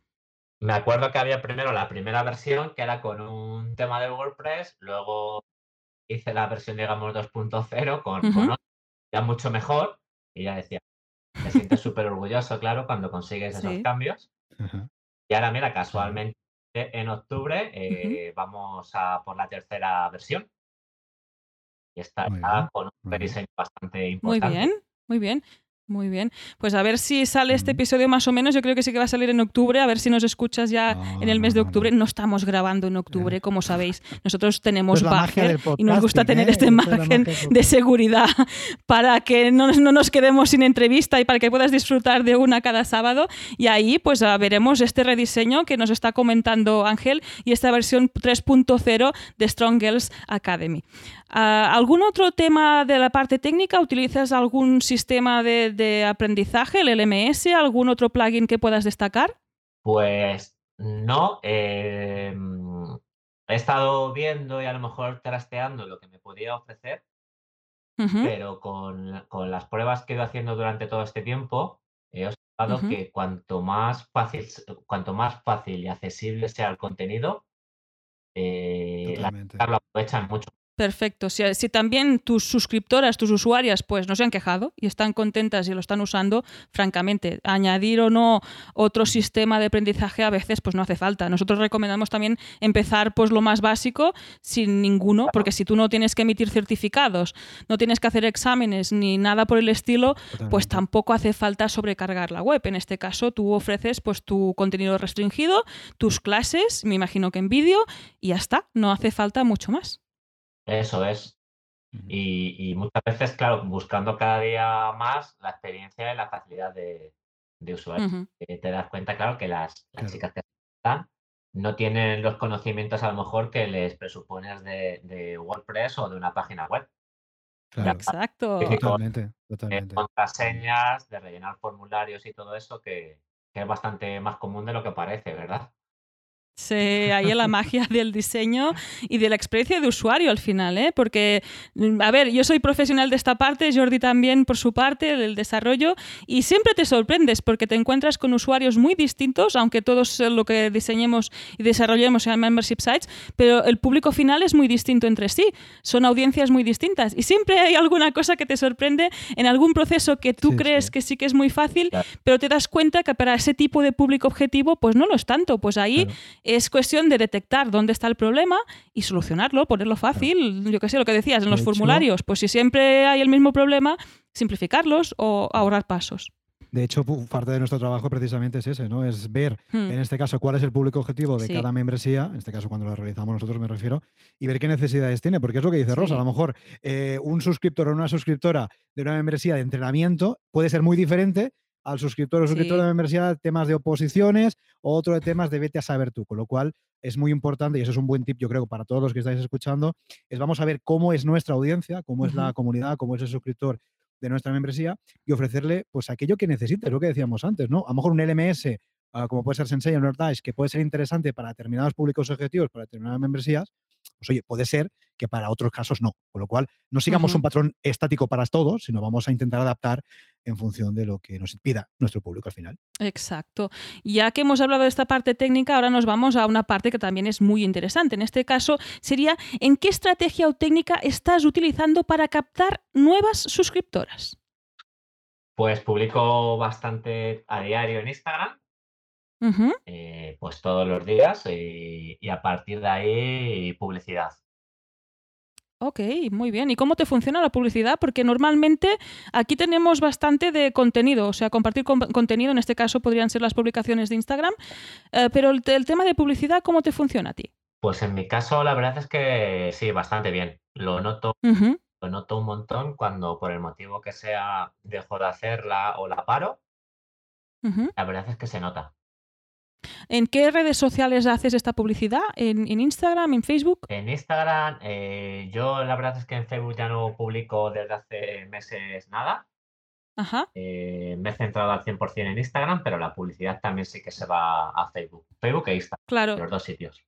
Me acuerdo que había primero la primera versión que era con un tema de WordPress, luego hice la versión, digamos, 2.0 con, otro, ya mucho mejor y ya decía, te sientes súper orgulloso, claro, cuando consigues esos Sí. cambios. Y ahora, mira, casualmente en octubre eh, vamos a por la tercera versión. Y está Muy con un muy rediseño bastante Muy importante. bien, muy bien. Muy bien. Pues a ver si sale este episodio más o menos. Yo creo que sí que va a salir en octubre. A ver si nos escuchas ya No, en el mes de octubre. no. Estamos grabando en octubre, como sabéis. Nosotros tenemos Es la magia buffer del y nos gusta tener ¿eh? este margen de seguridad para que no, no nos quedemos sin entrevista y para que puedas disfrutar de una cada sábado. Y ahí pues ah, veremos este rediseño que nos está comentando Ángel y esta versión 3.0 de Strong Girls Academy. Ah, ¿Algún otro tema de la parte técnica? ¿Utilizas algún sistema de, de aprendizaje, el LMS? ¿Algún otro plugin que puedas destacar? Pues no, eh, mm, he estado viendo y a lo mejor trasteando lo que me podía ofrecer, pero con, con las pruebas que he ido haciendo durante todo este tiempo, he observado que cuanto más fácil, cuanto más fácil y accesible sea el contenido, eh, la lo aprovechan mucho. Perfecto. Si, si, también tus suscriptoras, tus usuarias, pues no se han quejado y están contentas y lo están usando, francamente, añadir o no otro sistema de aprendizaje a veces pues no hace falta. Nosotros recomendamos también empezar pues lo más básico sin ninguno, porque si tú no tienes que emitir certificados, no tienes que hacer exámenes ni nada por el estilo, pues tampoco hace falta sobrecargar la web. En este caso, tú ofreces pues tu contenido restringido, tus clases, me imagino que en vídeo y ya está, no hace falta mucho más. Eso es. y, muchas veces, claro, buscando cada día más la experiencia y la facilidad de, usuario. Eh, te das cuenta, claro, que las, chicas que están no tienen los conocimientos a lo mejor que les presupones de, WordPress o de una página web. Exacto. Totalmente, totalmente. contraseñas, de rellenar formularios y todo eso que es bastante más común de lo que parece, ¿verdad? Sí, ahí la magia del diseño y de la experiencia de usuario al final, ¿eh? Porque, mm, a ver, yo soy profesional de esta parte, Jordi también por su parte, del desarrollo, y siempre te sorprendes porque te encuentras con usuarios muy distintos, aunque todos lo que diseñemos y desarrollemos sean membership sites, pero el público final es muy distinto entre sí, son audiencias muy distintas y siempre hay alguna cosa que te sorprende en algún proceso que tú crees que sí que es muy fácil, pero te das cuenta que para ese tipo de público objetivo, pues no lo es tanto, pues ahí es cuestión de detectar dónde está el problema y solucionarlo, ponerlo fácil. Yo qué sé, lo que decías en los formularios, pues si siempre hay el mismo problema, simplificarlos o ahorrar pasos. De hecho, parte de nuestro trabajo precisamente es ese, ¿no? Es ver, hmm. en este caso, cuál es el público objetivo de cada membresía, en este caso cuando lo realizamos nosotros me refiero, y ver qué necesidades tiene, porque es lo que dice Rosa, a lo mejor eh, un suscriptor o una suscriptora de una membresía de entrenamiento puede ser muy diferente al suscriptor o suscriptora de membresía temas de oposiciones o otro de temas de vete a saber tú, con lo cual es muy importante y eso es un buen tip yo creo para todos los que estáis escuchando, es vamos a ver cómo es nuestra audiencia, cómo es la comunidad, cómo es el suscriptor de nuestra membresía y ofrecerle pues aquello que necesite, es lo que decíamos antes, ¿no? A lo mejor un LMS ah, como puede ser Sensei o Norddice, que puede ser interesante para determinados públicos objetivos, para determinadas membresías, pues oye, puede ser que para otros casos no. Con lo cual, no sigamos un patrón estático para todos, sino vamos a intentar adaptar en función de lo que nos pida nuestro público al final. Exacto. Ya que hemos hablado de esta parte técnica, ahora nos vamos a una parte que también es muy interesante. En este caso sería, ¿en qué estrategia o técnica estás utilizando para captar nuevas suscriptoras? Pues publico bastante a diario en Instagram eh, pues todos los días y, a partir de ahí publicidad. Ok, muy bien. ¿Y cómo te funciona la publicidad? Porque normalmente aquí tenemos bastante de contenido, o sea, compartir contenido, en este caso podrían ser las publicaciones de Instagram, eh, pero el, tema de publicidad, ¿cómo te funciona a ti? Pues en mi caso la verdad es que sí, bastante bien. Lo noto, lo noto un montón cuando por el motivo que sea dejo de hacerla o la paro. La verdad es que se nota. ¿En qué redes sociales haces esta publicidad? ¿En, Instagram, en Facebook? En Instagram, eh, yo la verdad es que en Facebook ya no publico desde hace meses nada. Ajá. Eh, me he centrado al 100% en Instagram, pero la publicidad también sí que se va a Facebook. Facebook e Instagram. Claro. Los dos sitios.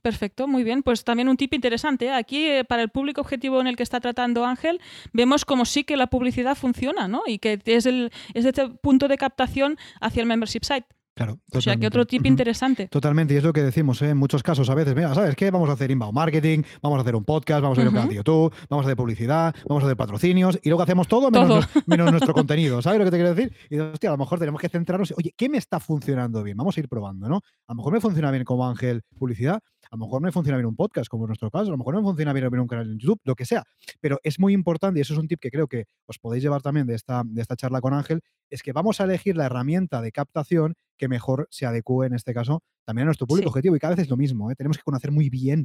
perfecto, muy bien. Pues también un tip interesante. ¿eh? Aquí, para el público objetivo en el que está tratando Ángel, vemos como sí que la publicidad funciona, ¿no? Y que es, el, es este punto de captación hacia el membership site. Claro, o sea, que otro tip interesante. Totalmente, y es lo que decimos ¿eh? en muchos casos a veces. Mira, ¿sabes qué? Vamos a hacer inbound marketing, vamos a hacer un podcast, vamos a hacer un canal de YouTube, vamos a hacer publicidad, vamos a hacer patrocinios y luego hacemos todo menos, menos nuestro contenido. ¿Sabes lo que te quiero decir? Y hostia, a lo mejor tenemos que centrarnos. Oye, ¿qué me está funcionando bien? Vamos a ir probando, ¿no? A lo mejor me funciona bien como Ángel publicidad, a lo mejor no me funciona bien un podcast, como en nuestro caso, a lo mejor no me funciona bien un canal en YouTube, lo que sea. Pero es muy importante, y eso es un tip que creo que os podéis llevar también de esta, de esta charla con Ángel, es que vamos a elegir la herramienta de captación que mejor se adecue, en este caso, también a nuestro público objetivo. Y cada vez es lo mismo, ¿eh? tenemos que conocer muy bien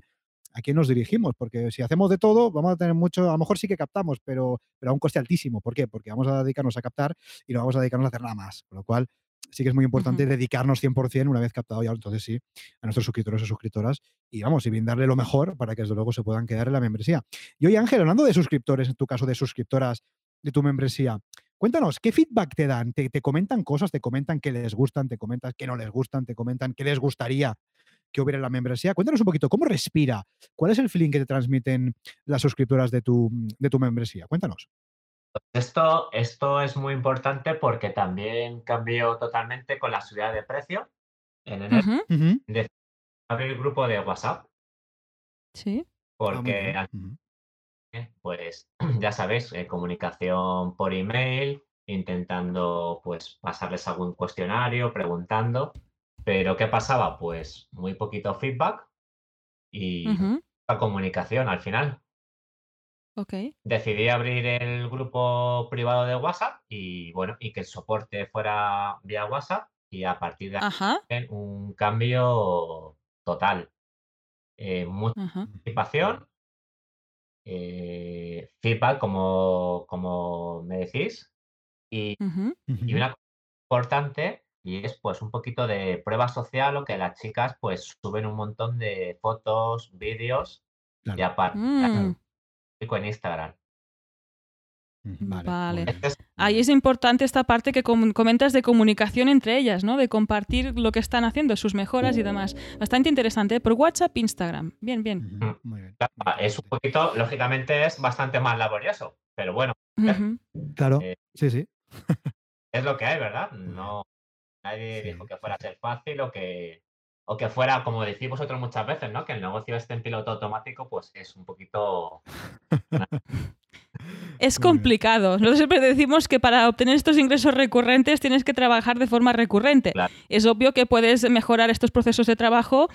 a quién nos dirigimos, porque si hacemos de todo, vamos a tener mucho, a lo mejor sí que captamos, pero, pero a un coste altísimo. ¿Por qué? Porque vamos a dedicarnos a captar y no vamos a dedicarnos a hacer nada más. Con lo cual, sí que es muy importante dedicarnos 100% una vez captado ya, entonces sí, a nuestros suscriptores o suscriptoras y vamos, y brindarle lo mejor para que desde luego se puedan quedar en la membresía. Y hoy, Ángel, hablando de suscriptores, en tu caso de suscriptoras de tu membresía, cuéntanos, ¿qué feedback te dan? ¿Te, comentan cosas? ¿Te comentan que les gustan? ¿Te comentan que no les gustan? ¿Te comentan que les gustaría que hubiera en la membresía? Cuéntanos un poquito, ¿cómo respira? ¿Cuál es el feeling que te transmiten las suscriptoras de tu, de tu membresía? Cuéntanos. Esto, esto es muy importante porque también cambió totalmente con la subida de precio en enero. Uh el grupo de WhatsApp. Sí. porque Ah, final, pues ya sabes, eh, comunicación por email, intentando pues pasarles algún cuestionario, preguntando, pero ¿qué pasaba? Pues muy poquito feedback y Ujú, la comunicación al final. Ok. Decidí abrir el grupo privado de WhatsApp y bueno, y que el soporte fuera vía WhatsApp y a partir de Ajá, ahí un cambio total. Eh, mucha ajá. participación, eh, feedback como, como me decís y, y una cosa importante y es pues un poquito de prueba social o que las chicas pues suben un montón de fotos, vídeos y Claro, aparte mm, en Instagram. Vale, Ahí es importante esta parte que com- comentas de comunicación entre ellas, ¿no? De compartir lo que están haciendo, sus mejoras y demás. Bastante interesante. ¿eh? Por WhatsApp, Instagram. Bien, bien. Muy bien. Es un poquito, lógicamente es bastante más laborioso, pero bueno, Claro, eh, sí, sí. es lo que hay, ¿verdad? No, nadie Sí, dijo que fuera a ser fácil o que, o que fuera, como decís vosotros muchas veces, ¿no? Que el negocio esté en piloto automático, pues es un poquito... Es complicado. Nosotros siempre decimos que para obtener estos ingresos recurrentes tienes que trabajar de forma recurrente. Claro. Es obvio que puedes mejorar estos procesos de trabajo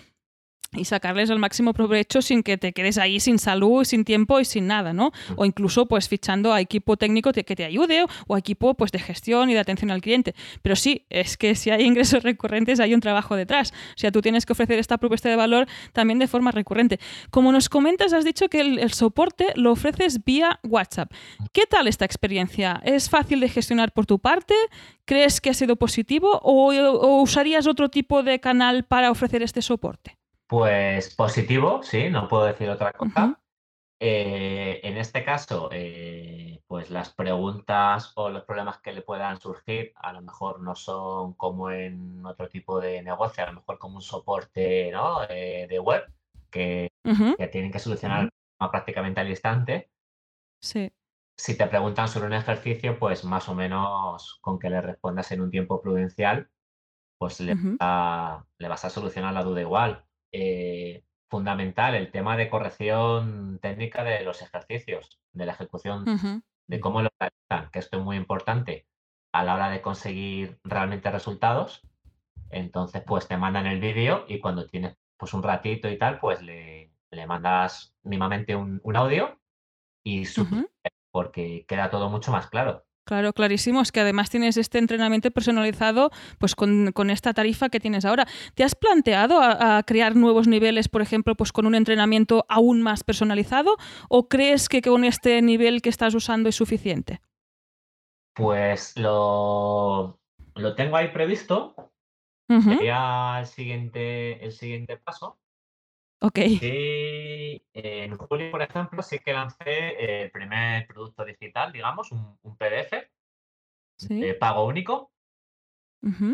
y sacarles al máximo provecho sin que te quedes ahí sin salud, sin tiempo y sin nada, ¿no? O incluso pues fichando a equipo técnico que te ayude o a equipo pues de gestión y de atención al cliente. Pero sí, es que si hay ingresos recurrentes hay un trabajo detrás. O sea, tú tienes que ofrecer esta propuesta de valor también de forma recurrente. Como nos comentas, has dicho que el, el soporte lo ofreces vía WhatsApp. ¿Qué tal esta experiencia? ¿Es fácil de gestionar por tu parte? ¿Crees que ha sido positivo o, o usarías otro tipo de canal para ofrecer este soporte? Pues positivo, sí, no puedo decir otra cosa. Eh, en este caso, eh, pues las preguntas o los problemas que le puedan surgir a lo mejor no son como en otro tipo de negocio, a lo mejor como un soporte ¿no? Eh, de web que, que tienen que solucionar Ujú. prácticamente al instante. Sí. Si te preguntan sobre un ejercicio, pues más o menos con que le respondas en un tiempo prudencial, pues le, ujú, va- le vas a solucionar la duda igual. Eh, fundamental el tema de corrección técnica de los ejercicios, de la ejecución, de cómo lo realizan, que esto es muy importante a la hora de conseguir realmente resultados. Entonces, pues te mandan el vídeo y cuando tienes pues un ratito y tal, pues le, le mandas mínimamente un, un audio y ujú. suficiente, porque queda todo mucho más claro. Claro, clarísimo. Es que además tienes este entrenamiento personalizado pues con, con esta tarifa que tienes ahora. ¿Te has planteado a, a crear nuevos niveles, por ejemplo, pues con un entrenamiento aún más personalizado? ¿O crees que con este nivel que estás usando es suficiente? Pues lo, lo tengo ahí previsto, sería el siguiente, el siguiente paso. Ok. Sí, en julio, por ejemplo, sí que lancé el primer producto digital, digamos, un, un PDF Sí. de pago único,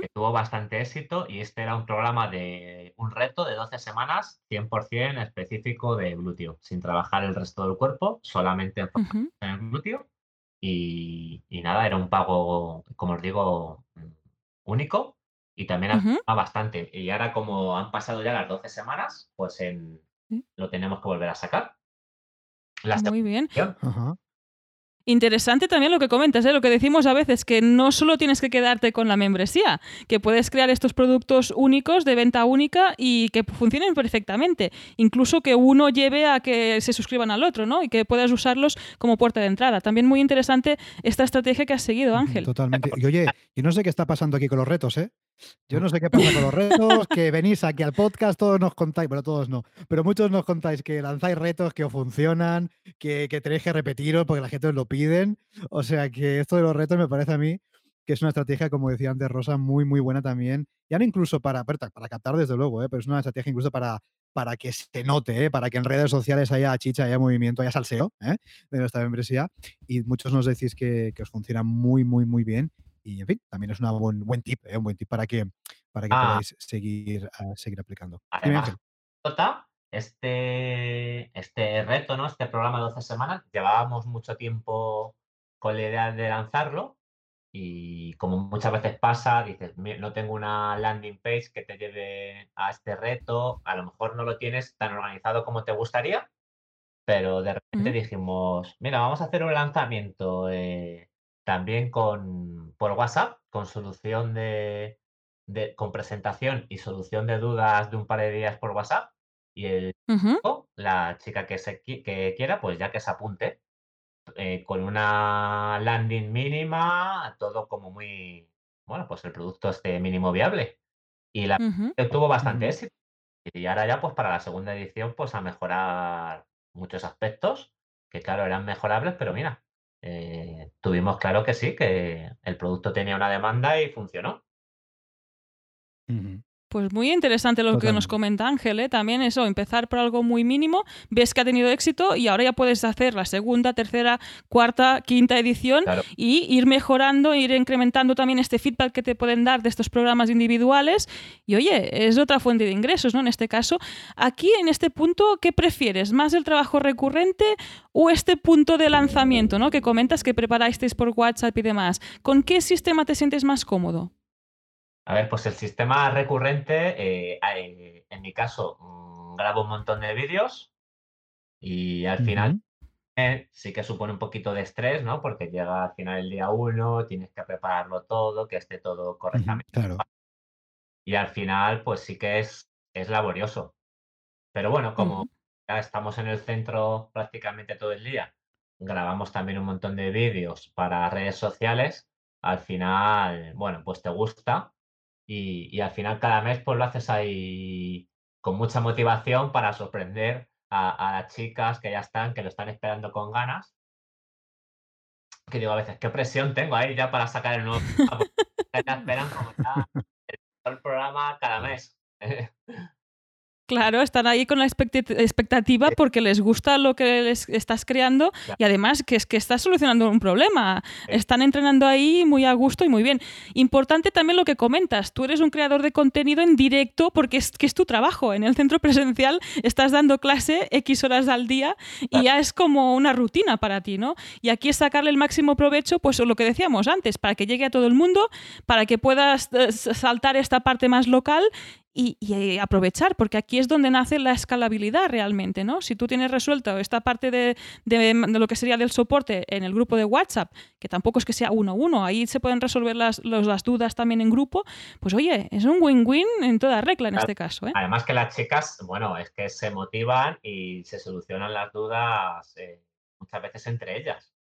que tuvo bastante éxito y este era un programa de un reto de 12 semanas, 100% específico de glúteo, sin trabajar el resto del cuerpo, solamente enfocado ujú, en el glúteo. Y, y nada, era un pago, como os digo, mm, único y también ujú. afectaba bastante. Y ahora, como han pasado ya las 12 semanas, pues en, Sí, lo tenemos que volver a sacar. La Muy bien. Ajá. Interesante también lo que comentas, ¿eh? lo que decimos a veces, que no solo tienes que quedarte con la membresía, que puedes crear estos productos únicos de venta única y que funcionen perfectamente. Incluso que uno lleve a que se suscriban al otro, ¿no? Y que puedas usarlos como puerta de entrada. También muy interesante esta estrategia que has seguido, Ángel. Totalmente. Y oye, yo no sé qué está pasando aquí con los retos, ¿eh? Yo no sé qué pasa con los retos, que venís aquí al podcast, todos nos contáis, bueno, todos no, pero muchos nos contáis que lanzáis retos que os funcionan, que, que tenéis que repetiros porque la gente os lo piden. O sea que esto de los retos me parece a mí que es una estrategia, como decía antes Rosa, muy, muy buena también. Ya no incluso para, para, para captar, desde luego, ¿eh? pero es una estrategia incluso para, para que se note, ¿eh? para que en redes sociales haya chicha, haya movimiento, haya salseo ¿eh? de nuestra membresía. Y muchos nos decís que, que os funciona muy, muy, muy bien. Y en fin, también es una buen, buen tip, ¿eh? un buen tip para que, para que ah, podáis seguir, ah, seguir aplicando. Además, este, este reto, ¿no? Este programa de 12 semanas, llevábamos mucho tiempo con la idea de lanzarlo y como muchas veces pasa, dices, "Mi- no tengo una landing page que te lleve a este reto, a lo mejor no lo tienes tan organizado como te gustaría pero de repente dijimos, mira, vamos a hacer un lanzamiento eh, también con, por WhatsApp, con solución de, de- con presentación y solución de dudas de un par de días por WhatsApp. Y el chico, la chica que, se, que quiera, pues ya que se apunte, eh, con una landing mínima, todo como muy, bueno, pues el producto este mínimo viable. Y la Ujú. tuvo bastante éxito. Y ahora ya, pues para la segunda edición, pues a mejorar muchos aspectos que, claro, eran mejorables, pero mira, eh, tuvimos claro que sí, que el producto tenía una demanda y funcionó. Pues muy interesante lo que nos comenta Ángel, ¿eh? También eso, empezar por algo muy mínimo, ves que ha tenido éxito y ahora ya puedes hacer la segunda, tercera, cuarta, quinta edición Claro. y ir mejorando, ir incrementando también este feedback que te pueden dar de estos programas individuales. Y oye, es otra fuente de ingresos, ¿no? En este caso, aquí en este punto, ¿qué prefieres? ¿Más el trabajo recurrente o este punto de lanzamiento, ¿no? Que comentas que preparasteis por WhatsApp y demás. ¿Con qué sistema te sientes más cómodo? A ver, pues el sistema recurrente, eh, en mi caso, mm, grabo un montón de vídeos y al final eh, sí que supone un poquito de estrés, ¿no? Porque llega al final el día uno, tienes que prepararlo todo, que esté todo correctamente. Claro. Y al final, pues sí que es, es laborioso. Pero bueno, como ya estamos en el centro prácticamente todo el día, grabamos también un montón de vídeos para redes sociales, al final, bueno, pues te gusta y, y al final cada mes pues lo haces ahí con mucha motivación para sorprender a, a las chicas que ya están, que lo están esperando con ganas. Que digo a veces, qué presión tengo ahí ya para sacar el nuevo programa, esperan como el programa cada mes. Claro, están ahí con la expectat- expectativa porque les gusta lo que les estás creando y además que es que estás solucionando un problema. Sí. Están entrenando ahí muy a gusto y muy bien. Importante también lo que comentas. Tú eres un creador de contenido en directo porque es que es tu trabajo. En el centro presencial estás dando clase X horas al día y ya es como una rutina para ti, ¿no? Y aquí es sacarle el máximo provecho, pues lo que decíamos antes, para que llegue a todo el mundo, para que puedas eh, saltar esta parte más local y, y, eh, aprovechar, porque aquí es donde nace la escalabilidad realmente, ¿no? Si tú tienes resuelto esta parte de, de, de lo que sería del soporte en el grupo de WhatsApp, que tampoco es que sea uno a uno, ahí se pueden resolver las, los, las dudas también en grupo, pues oye, es un win-win en toda regla en Claro. este caso, ¿eh? Además que las chicas, bueno, es que se motivan y se solucionan las dudas eh, muchas veces entre ellas.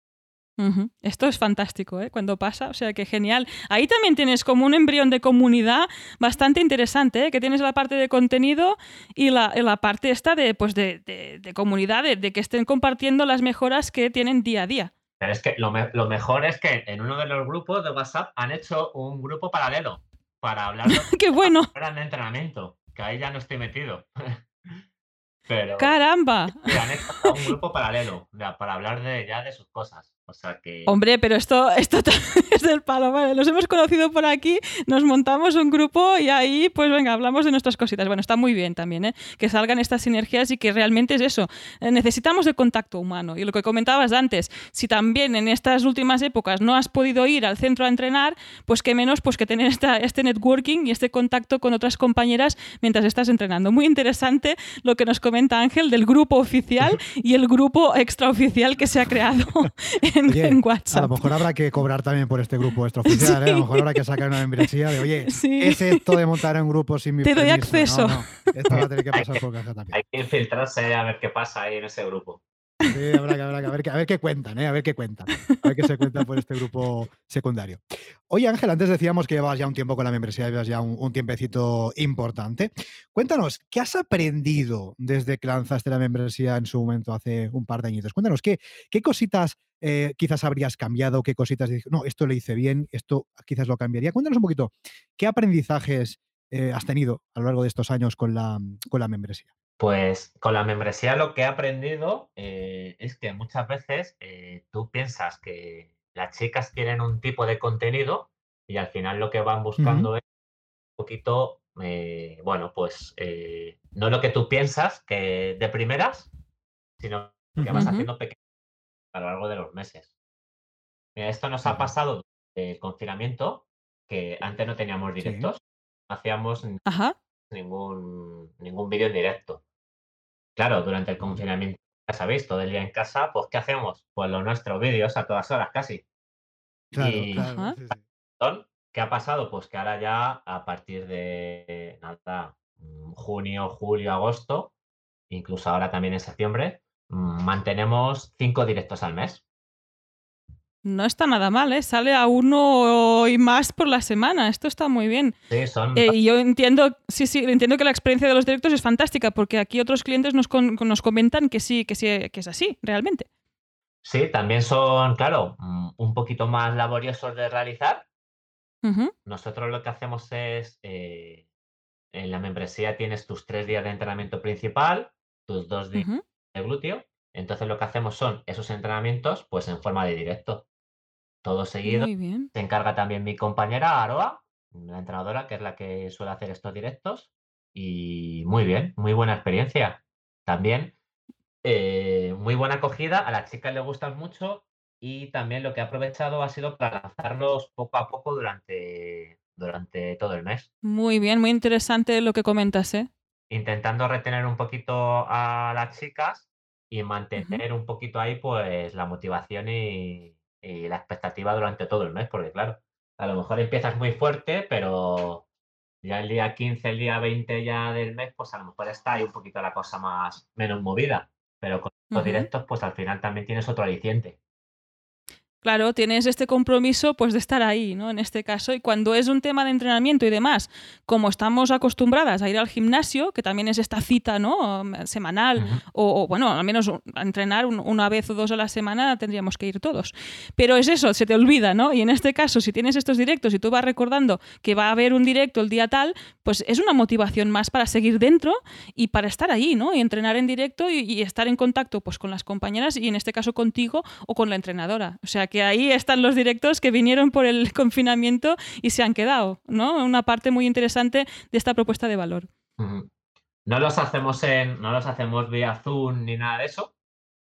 Esto es fantástico, ¿eh? Cuando pasa, o sea que genial. Ahí también tienes como un embrión de comunidad bastante interesante, ¿eh? que tienes la parte de contenido y la, parte esta de, pues de, de, de comunidad, de, de, que estén compartiendo las mejoras que tienen día a día. Pero es que lo, me lo, mejor es que en uno de los grupos de WhatsApp han hecho un grupo paralelo para hablar de ¡Qué bueno! de entrenamiento, que ahí ya no estoy metido. Pero ¡Caramba! han hecho un grupo paralelo ya, para hablar de, ya de sus cosas. O sea que... Hombre, pero esto, esto es del palo, vale. Nos hemos conocido por aquí, nos montamos un grupo y ahí, pues venga, hablamos de nuestras cositas. Bueno, está muy bien también, ¿eh? Que salgan estas sinergias y que realmente es eso. Eh, necesitamos el contacto humano. Y lo que comentabas antes, si también en estas últimas épocas no has podido ir al centro a entrenar, pues qué menos pues que tener esta, este networking y este contacto con otras compañeras mientras estás entrenando. Muy interesante lo que nos comenta Ángel del grupo oficial y el grupo extraoficial que se ha creado en, Oye, en WhatsApp. A lo mejor habrá que cobrar también por este grupo extraoficial, Sí. ¿eh? A lo mejor habrá que sacar una membresía de, oye, Sí. es esto de montar un grupo sin mi Te doy permiso. acceso. No, no, esto va a tener que pasar por caja también. Hay que infiltrarse a ver qué pasa ahí en ese grupo. Sí, habrá que, a, ver, qué cuentan, ¿eh? A ver qué cuentan. A ver qué se cuenta por este grupo secundario. Oye, Ángel, antes decíamos que llevas ya un tiempo con la membresía, llevas ya un, tiempecito importante. Cuéntanos, ¿qué has aprendido desde que lanzaste la membresía en su momento hace un par de añitos? Cuéntanos, ¿qué, qué cositas eh, quizás habrías cambiado? ¿Qué cositas no, esto lo hice bien, esto quizás lo cambiaría? Cuéntanos un poquito, ¿qué aprendizajes eh, has tenido a lo largo de estos años con la, con la membresía? Pues con la membresía lo que he aprendido eh, es que muchas veces eh, tú piensas que las chicas quieren un tipo de contenido y al final lo que van buscando uh -huh. es un poquito, eh, bueno, pues no lo que tú piensas que de primeras, sino que uh -huh. vas haciendo pequeños a lo largo de los meses. Mira, esto nos ha pasado el confinamiento, que antes no teníamos directos, sí. no hacíamos ningún, ningún vídeo en directo. Claro, durante el confinamiento ya sabéis, todo el día en casa, pues ¿qué hacemos? Pues los nuestros vídeos a todas horas casi. Claro, Y- claro. Ajá. sí, sí. Son- ¿Qué ha pasado? Pues que ahora ya a partir de nada, mm, junio, julio, agosto, incluso ahora también en septiembre, mm, mantenemos cinco directos al mes. No está nada mal, ¿eh? Sale a uno y más por la semana. Esto está muy bien. Sí, son Eh, y yo entiendo, sí, sí, entiendo que la experiencia de los directos es fantástica, porque aquí otros clientes nos, con- nos comentan que sí, que sí, que es así, realmente. Sí, también son, claro, mm, un poquito más laboriosos de realizar. Nosotros lo que hacemos es, eh, en la membresía tienes tus tres días de entrenamiento principal, tus dos días de glúteo. Entonces lo que hacemos son esos entrenamientos pues en forma de directo. Todo seguido. Muy bien. Se encarga también mi compañera Aroa, la entrenadora, que es la que suele hacer estos directos. Y muy bien, muy buena experiencia. También eh, muy buena acogida, a las chicas les gustan mucho y también lo que he aprovechado ha sido para lanzarlos poco a poco durante, durante todo el mes, Muy bien, muy interesante lo que comentas, ¿eh? intentando retener un poquito a las chicas y mantener un poquito ahí pues la motivación y, y la expectativa durante todo el mes, porque claro, a lo mejor empiezas muy fuerte, pero ya el día 15, el día 20 ya del mes, pues a lo mejor está ahí un poquito la cosa más menos movida, pero con los directos pues al final también tienes otro aliciente. Claro, tienes este compromiso pues de estar ahí, ¿no? En este caso, y cuando es un tema de entrenamiento y demás, como estamos acostumbradas a ir al gimnasio, que también es esta cita, ¿no? Semanal, o, o, bueno, al menos a entrenar un- una vez o dos a la semana tendríamos que ir todos. Pero es eso, se te olvida, ¿no? Y en este caso, si tienes estos directos y tú vas recordando que va a haber un directo el día tal, pues es una motivación más para seguir dentro y para estar ahí, ¿no? Y entrenar en directo y, y estar en contacto pues con las compañeras y en este caso contigo o con la entrenadora. O sea que ahí están los directos que vinieron por el confinamiento y se han quedado, ¿no? Una parte muy interesante de esta propuesta de valor. No los hacemos en, no los hacemos vía Zoom ni nada de eso.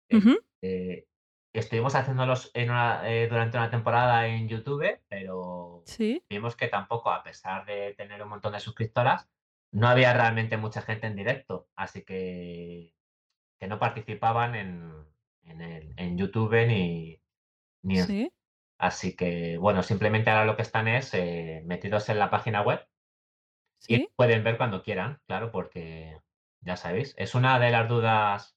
Eh, eh, estuvimos haciéndolos en una- eh, durante una temporada en YouTube, pero Sí. vimos que tampoco, a pesar de tener un montón de suscriptoras, no había realmente mucha gente en directo, así que, que no participaban en, en, el- en YouTube ni, Sí. Así que, bueno, simplemente ahora lo que están es eh, metidos en la página web y pueden ver cuando quieran, claro, porque ya sabéis, es una de las dudas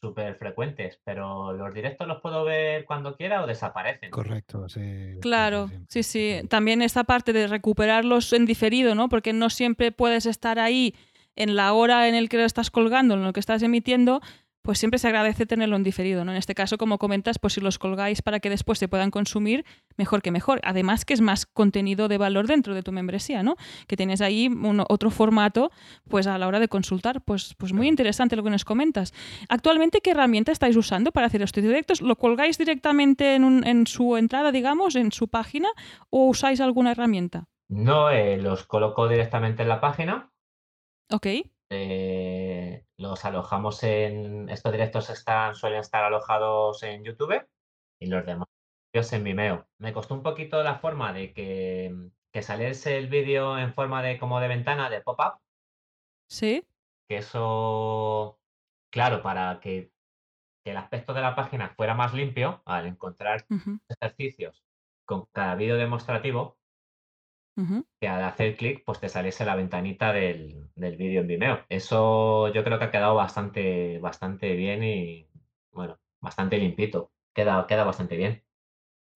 súper frecuentes, pero los directos los puedo ver cuando quiera o desaparecen. Correcto, sí. Claro, sí. sí, sí. También esta parte de recuperarlos en diferido, ¿no? Porque no siempre puedes estar ahí en la hora en el que lo estás colgando, en lo que estás emitiendo, pues siempre se agradece tenerlo en diferido, ¿no? En este caso, como comentas, pues si los colgáis para que después se puedan consumir, mejor que mejor. Además que es más contenido de valor dentro de tu membresía, ¿no? Que tienes ahí un- otro formato, pues a la hora de consultar, pues, pues muy interesante lo que nos comentas. Actualmente, ¿qué herramienta estáis usando para hacer estos directos? ¿Lo colgáis directamente en, un- en su entrada, digamos, en su página, o usáis alguna herramienta? No eh, los coloco directamente en la página, Ok, eh, los alojamos en, estos directos están, suelen estar alojados en YouTube y los demás en Vimeo. Me costó un poquito la forma de que, que saliese el vídeo en forma de como de ventana, de pop-up, sí, que eso, claro, para que, que el aspecto de la página fuera más limpio, al encontrar ejercicios con cada vídeo demostrativo, que al hacer clic, pues te saliese la ventanita del, del vídeo en Vimeo. Eso yo creo que ha quedado bastante, bastante bien y, bueno, bastante limpito. Queda, queda bastante bien.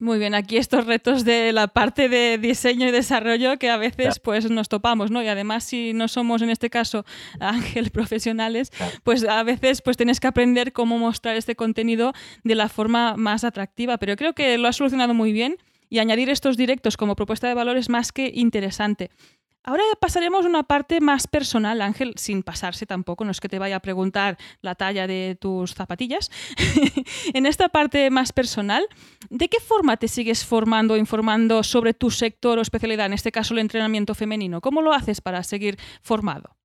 Muy bien, aquí estos retos de la parte de diseño y desarrollo que a veces pues nos topamos, ¿no? Y además si no somos en este caso Ángel profesionales, Claro. pues a veces pues tienes que aprender cómo mostrar este contenido de la forma más atractiva, pero creo que lo has solucionado muy bien y añadir estos directos como propuesta de valor es más que interesante. Ahora pasaremos a una parte más personal, Ángel, sin pasarse tampoco, no es que te vaya a preguntar la talla de tus zapatillas. en esta parte más personal, ¿de qué forma te sigues formando o informando sobre tu sector o especialidad, en este caso el entrenamiento femenino? ¿Cómo lo haces para seguir formado?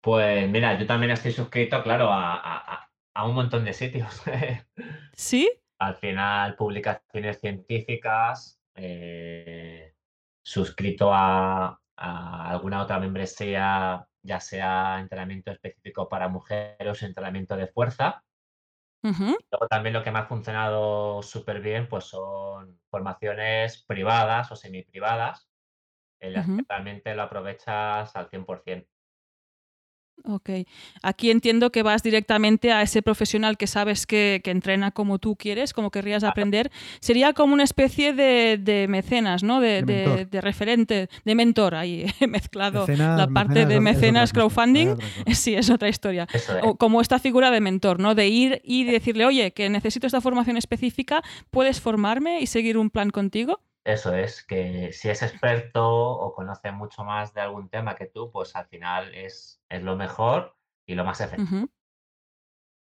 Pues mira, yo también estoy suscrito, claro, a, a- a- a un montón de sitios. ¿Sí? Al final, publicaciones científicas, eh, suscrito a, alguna otra membresía, ya sea entrenamiento específico para mujeres o entrenamiento de fuerza. Luego también lo que me ha funcionado súper bien pues son formaciones privadas o semiprivadas en las que realmente lo aprovechas al 100%. Ok. Aquí entiendo que vas directamente a ese profesional que sabes que, entrena como tú quieres, como querrías aprender. Sería como una especie de, mecenas, ¿no? De, referente, de mentor. Ahí he mezclado la parte de mecenas crowdfunding. sí, es otra historia. O como esta figura de mentor, ¿no? De ir y decirle, oye, que necesito esta formación específica, ¿puedes formarme y seguir un plan contigo? Eso es, que si es experto o conoce mucho más de algún tema que tú, pues al final es, es lo mejor y lo más efectivo.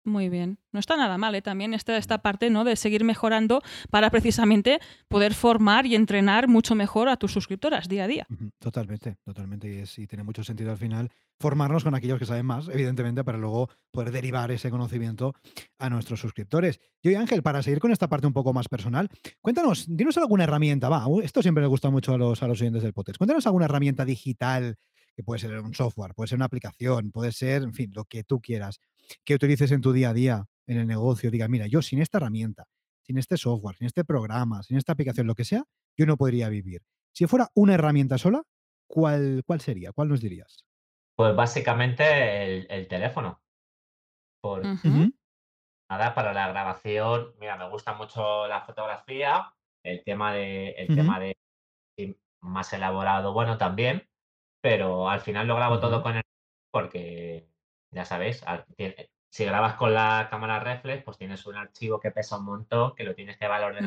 Muy bien. No está nada mal, ¿eh? También esta, esta parte ¿no? de seguir mejorando para precisamente poder formar y entrenar mucho mejor a tus suscriptoras día a día. Totalmente, totalmente. Y, tiene mucho sentido al final formarnos con aquellos que saben más, evidentemente, para luego poder derivar ese conocimiento a nuestros suscriptores. Y Ángel, para seguir con esta parte un poco más personal, cuéntanos, dinos alguna herramienta, va, esto siempre le gusta mucho a los, a los oyentes del podcast, cuéntanos alguna herramienta digital que puede ser un software, puede ser una aplicación, puede ser, en fin, lo que tú quieras, que utilices en tu día a día, en el negocio, diga, mira, yo sin esta herramienta, sin este software, sin este programa, sin esta aplicación, lo que sea, yo no podría vivir. Si fuera una herramienta sola, ¿cuál, cuál sería? ¿Cuál nos dirías? Pues básicamente el, teléfono. Por, Nada, para la grabación, mira, me gusta mucho la fotografía, el tema de, el tema de más elaborado, bueno, también, pero al final lo grabo todo con el porque ya sabéis, si grabas con la cámara reflex, pues tienes un archivo que pesa un montón, que lo tienes que valorar.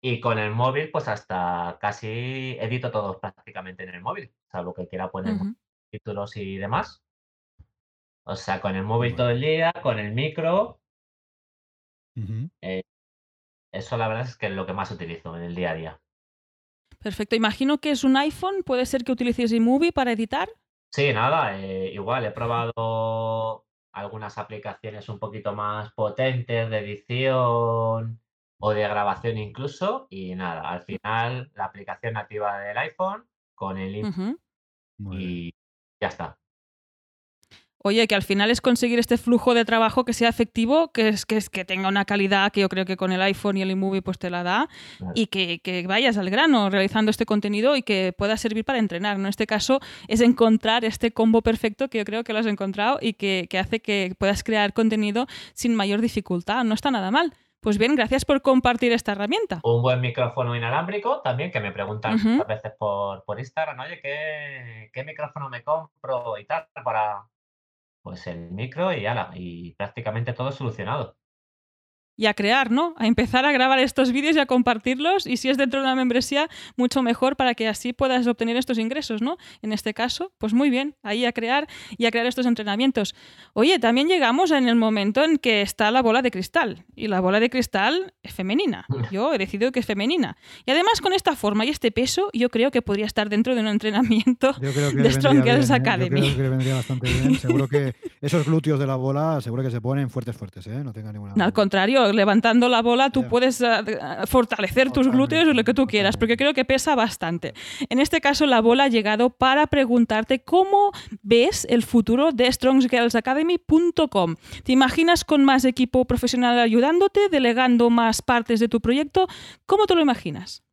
Y con el móvil, pues hasta casi edito todo prácticamente en el móvil, salvo que quiera poner títulos y demás. O sea, con el móvil todo el día, con el micro. Eh, eso la verdad es que es lo que más utilizo en el día a día. Perfecto. Imagino que es un iPhone. ¿Puede ser que utilices iMovie para editar? Sí, nada, eh, igual he probado algunas aplicaciones un poquito más potentes de edición o de grabación incluso y nada, al final la aplicación nativa del iPhone con el y ya está. Oye, que al final es conseguir este flujo de trabajo que sea efectivo, que es que, es, que tenga una calidad que yo creo que con el iPhone y el iMovie pues te la da y que, que, vayas al grano realizando este contenido y que pueda servir para entrenar. En este caso es encontrar este combo perfecto que yo creo que lo has encontrado y que, que hace que puedas crear contenido sin mayor dificultad. No está nada mal. Pues bien, gracias por compartir esta herramienta. Un buen micrófono inalámbrico también, que me preguntan a veces por, por Instagram, oye, ¿qué, ¿qué, micrófono me compro y tal para, pues el micro y ala, y prácticamente todo solucionado y a crear, ¿no? A empezar a grabar estos vídeos y a compartirlos y si es dentro de una membresía, mucho mejor para que así puedas obtener estos ingresos, ¿no? En este caso, pues muy bien, ahí a crear y a crear estos entrenamientos. Oye, también llegamos en el momento en que está la bola de cristal y la bola de cristal es femenina. Yo he decidido que es femenina. Y además con esta forma y este peso, yo creo que podría estar dentro de un entrenamiento de Strong Girls ¿eh? Academy. Yo creo que le vendría bastante bien. Seguro que esos glúteos de la bola, seguro que se ponen fuertes, fuertes, ¿eh? No tenga ninguna. al contrario, levantando la bola tú puedes eh, fortalecer tus glúteos o lo que tú quieras, porque creo que pesa bastante. En este caso, la bola ha llegado para preguntarte cómo ves el futuro de strongsgirlsacademy.com. ¿Te imaginas con más equipo profesional ayudándote, delegando más partes de tu proyecto? ¿Cómo te lo imaginas?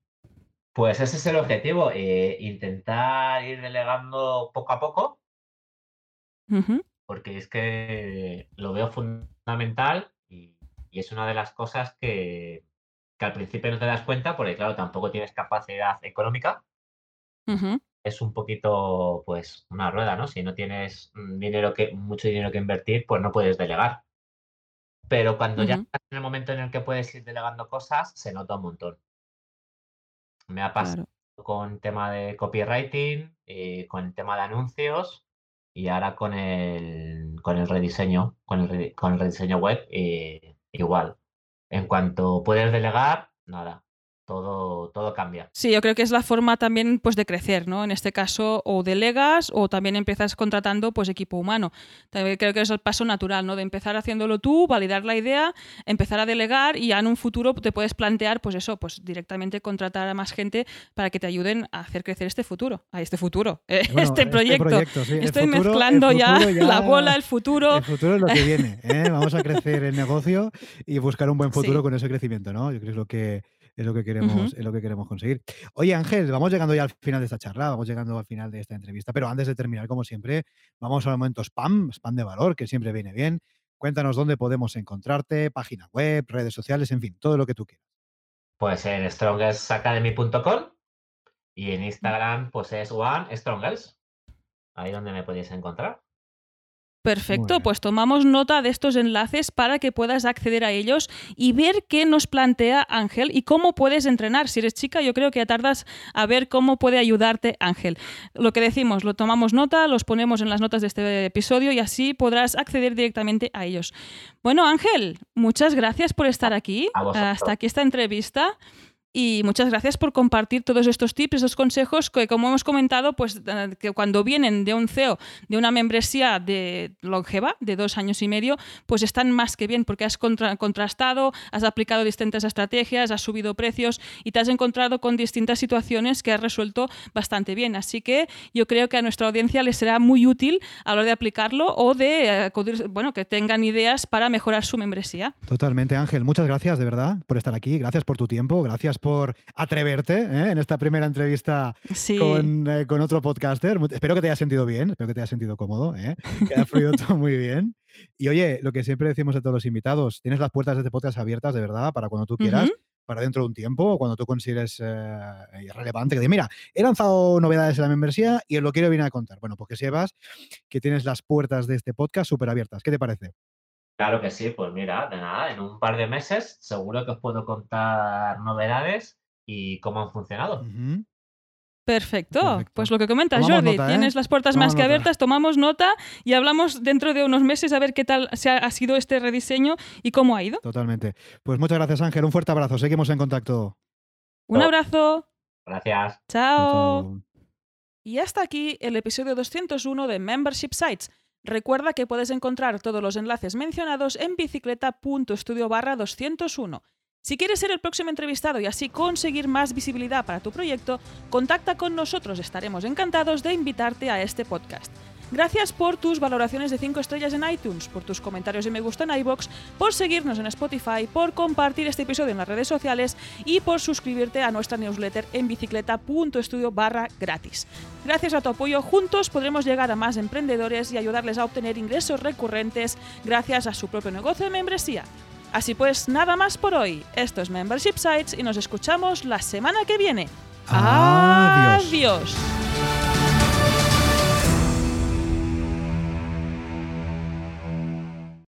Pues ese es el objetivo, eh, intentar ir delegando poco a poco, porque es que lo veo fundamental y es una de las cosas que, al principio no te das cuenta, porque claro, tampoco tienes capacidad económica. Es un poquito, pues, una rueda, ¿no? Si no tienes dinero que, mucho dinero que invertir, pues no puedes delegar. Pero cuando ya estás en el momento en el que puedes ir delegando cosas, se nota un montón. Me ha pasado con tema de copywriting, eh, con el tema de anuncios y ahora con el, con el rediseño, con el, con el rediseño web. Eh, igual. En cuanto puedes delegar, nada. Todo, todo cambia. Sí, yo creo que es la forma también pues, de crecer, ¿no? En este caso, o delegas o también empiezas contratando pues, equipo humano. También creo que es el paso natural, ¿no? De empezar haciéndolo tú, validar la idea, empezar a delegar y ya en un futuro te puedes plantear, pues eso, pues directamente contratar a más gente para que te ayuden a hacer crecer este futuro, a este futuro, eh, Bueno, este proyecto. sí. El Estoy futuro- mezclando ya, la bola, el futuro. El futuro es lo que viene. ¿eh? Vamos a crecer el negocio y buscar un buen futuro Sí. con ese crecimiento, ¿no? Yo creo que es lo que es lo que queremos, es lo que queremos conseguir. Oye, Ángel, vamos llegando ya al final de esta charla, vamos llegando al final de esta entrevista, pero antes de terminar, como siempre, vamos al momento spam, spam de valor, que siempre viene bien. Cuéntanos dónde podemos encontrarte, página web, redes sociales, en fin, todo lo que tú quieras. Pues en strongestacademy.com y en Instagram pues es one strongest. Ahí donde me podéis encontrar. Perfecto, pues tomamos nota de estos enlaces para que puedas acceder a ellos y ver qué nos plantea Ángel y cómo puedes entrenar. Si eres chica, yo creo que ya tardas a ver cómo puede ayudarte Ángel. Lo que decimos, lo tomamos nota, los ponemos en las notas de este episodio y así podrás acceder directamente a ellos. Bueno, Ángel, muchas gracias por estar aquí. Hasta aquí esta entrevista. Y muchas gracias por compartir todos estos tips, estos consejos que, como hemos comentado, pues eh, que cuando vienen de un CEO, de una membresía de longeva, de dos años y medio, pues están más que bien porque has contra- contrastado, has aplicado distintas estrategias, has subido precios y te has encontrado con distintas situaciones que has resuelto bastante bien. Así que yo creo que a nuestra audiencia les será muy útil a la hora de aplicarlo o de eh, bueno, que tengan ideas para mejorar su membresía. Totalmente, Ángel. Muchas gracias, de verdad, por estar aquí. Gracias por tu tiempo. Gracias por atreverte ¿eh? en esta primera entrevista Sí. con, eh, con otro podcaster. Espero que te haya sentido bien, espero que te haya sentido cómodo, ¿eh? que haya fluido todo muy bien. Y oye, lo que siempre decimos a todos los invitados, tienes las puertas de este podcast abiertas, de verdad, para cuando tú quieras, para dentro de un tiempo, o cuando tú consideres eh, relevante, que digas, mira, he lanzado novedades en la membresía y os lo quiero venir a contar. Bueno, pues que sepas que tienes las puertas de este podcast súper abiertas. ¿Qué te parece? Claro que sí, pues mira, de nada, en un par de meses seguro que os puedo contar novedades y cómo han funcionado. Perfecto. Perfecto. Pues lo que comentas, Tomamos Jordi, nota, ¿eh? tienes las puertas Tomamos más que nota. abiertas, tomamos nota y hablamos dentro de unos meses a ver qué tal se ha, ha sido este rediseño y cómo ha ido. Totalmente. Pues muchas gracias, Ángel. Un fuerte abrazo. Seguimos en contacto. Un abrazo. Gracias. Chao. Chao. Y hasta aquí el episodio 201 de Membership Sites. Recuerda que puedes encontrar todos los enlaces mencionados en bicicleta.studio barra 201. Si quieres ser el próximo entrevistado y así conseguir más visibilidad para tu proyecto, contacta con nosotros, estaremos encantados de invitarte a este podcast. Gracias por tus valoraciones de 5 estrellas en iTunes, por tus comentarios y me gusta en iBox, por seguirnos en Spotify, por compartir este episodio en las redes sociales y por suscribirte a nuestra newsletter en bicicleta.studio barra gratis. Gracias a tu apoyo, juntos podremos llegar a más emprendedores y ayudarles a obtener ingresos recurrentes gracias a su propio negocio de membresía. Así pues, nada más por hoy. Esto es Membership Sites y nos escuchamos la semana que viene. Adiós. Adiós.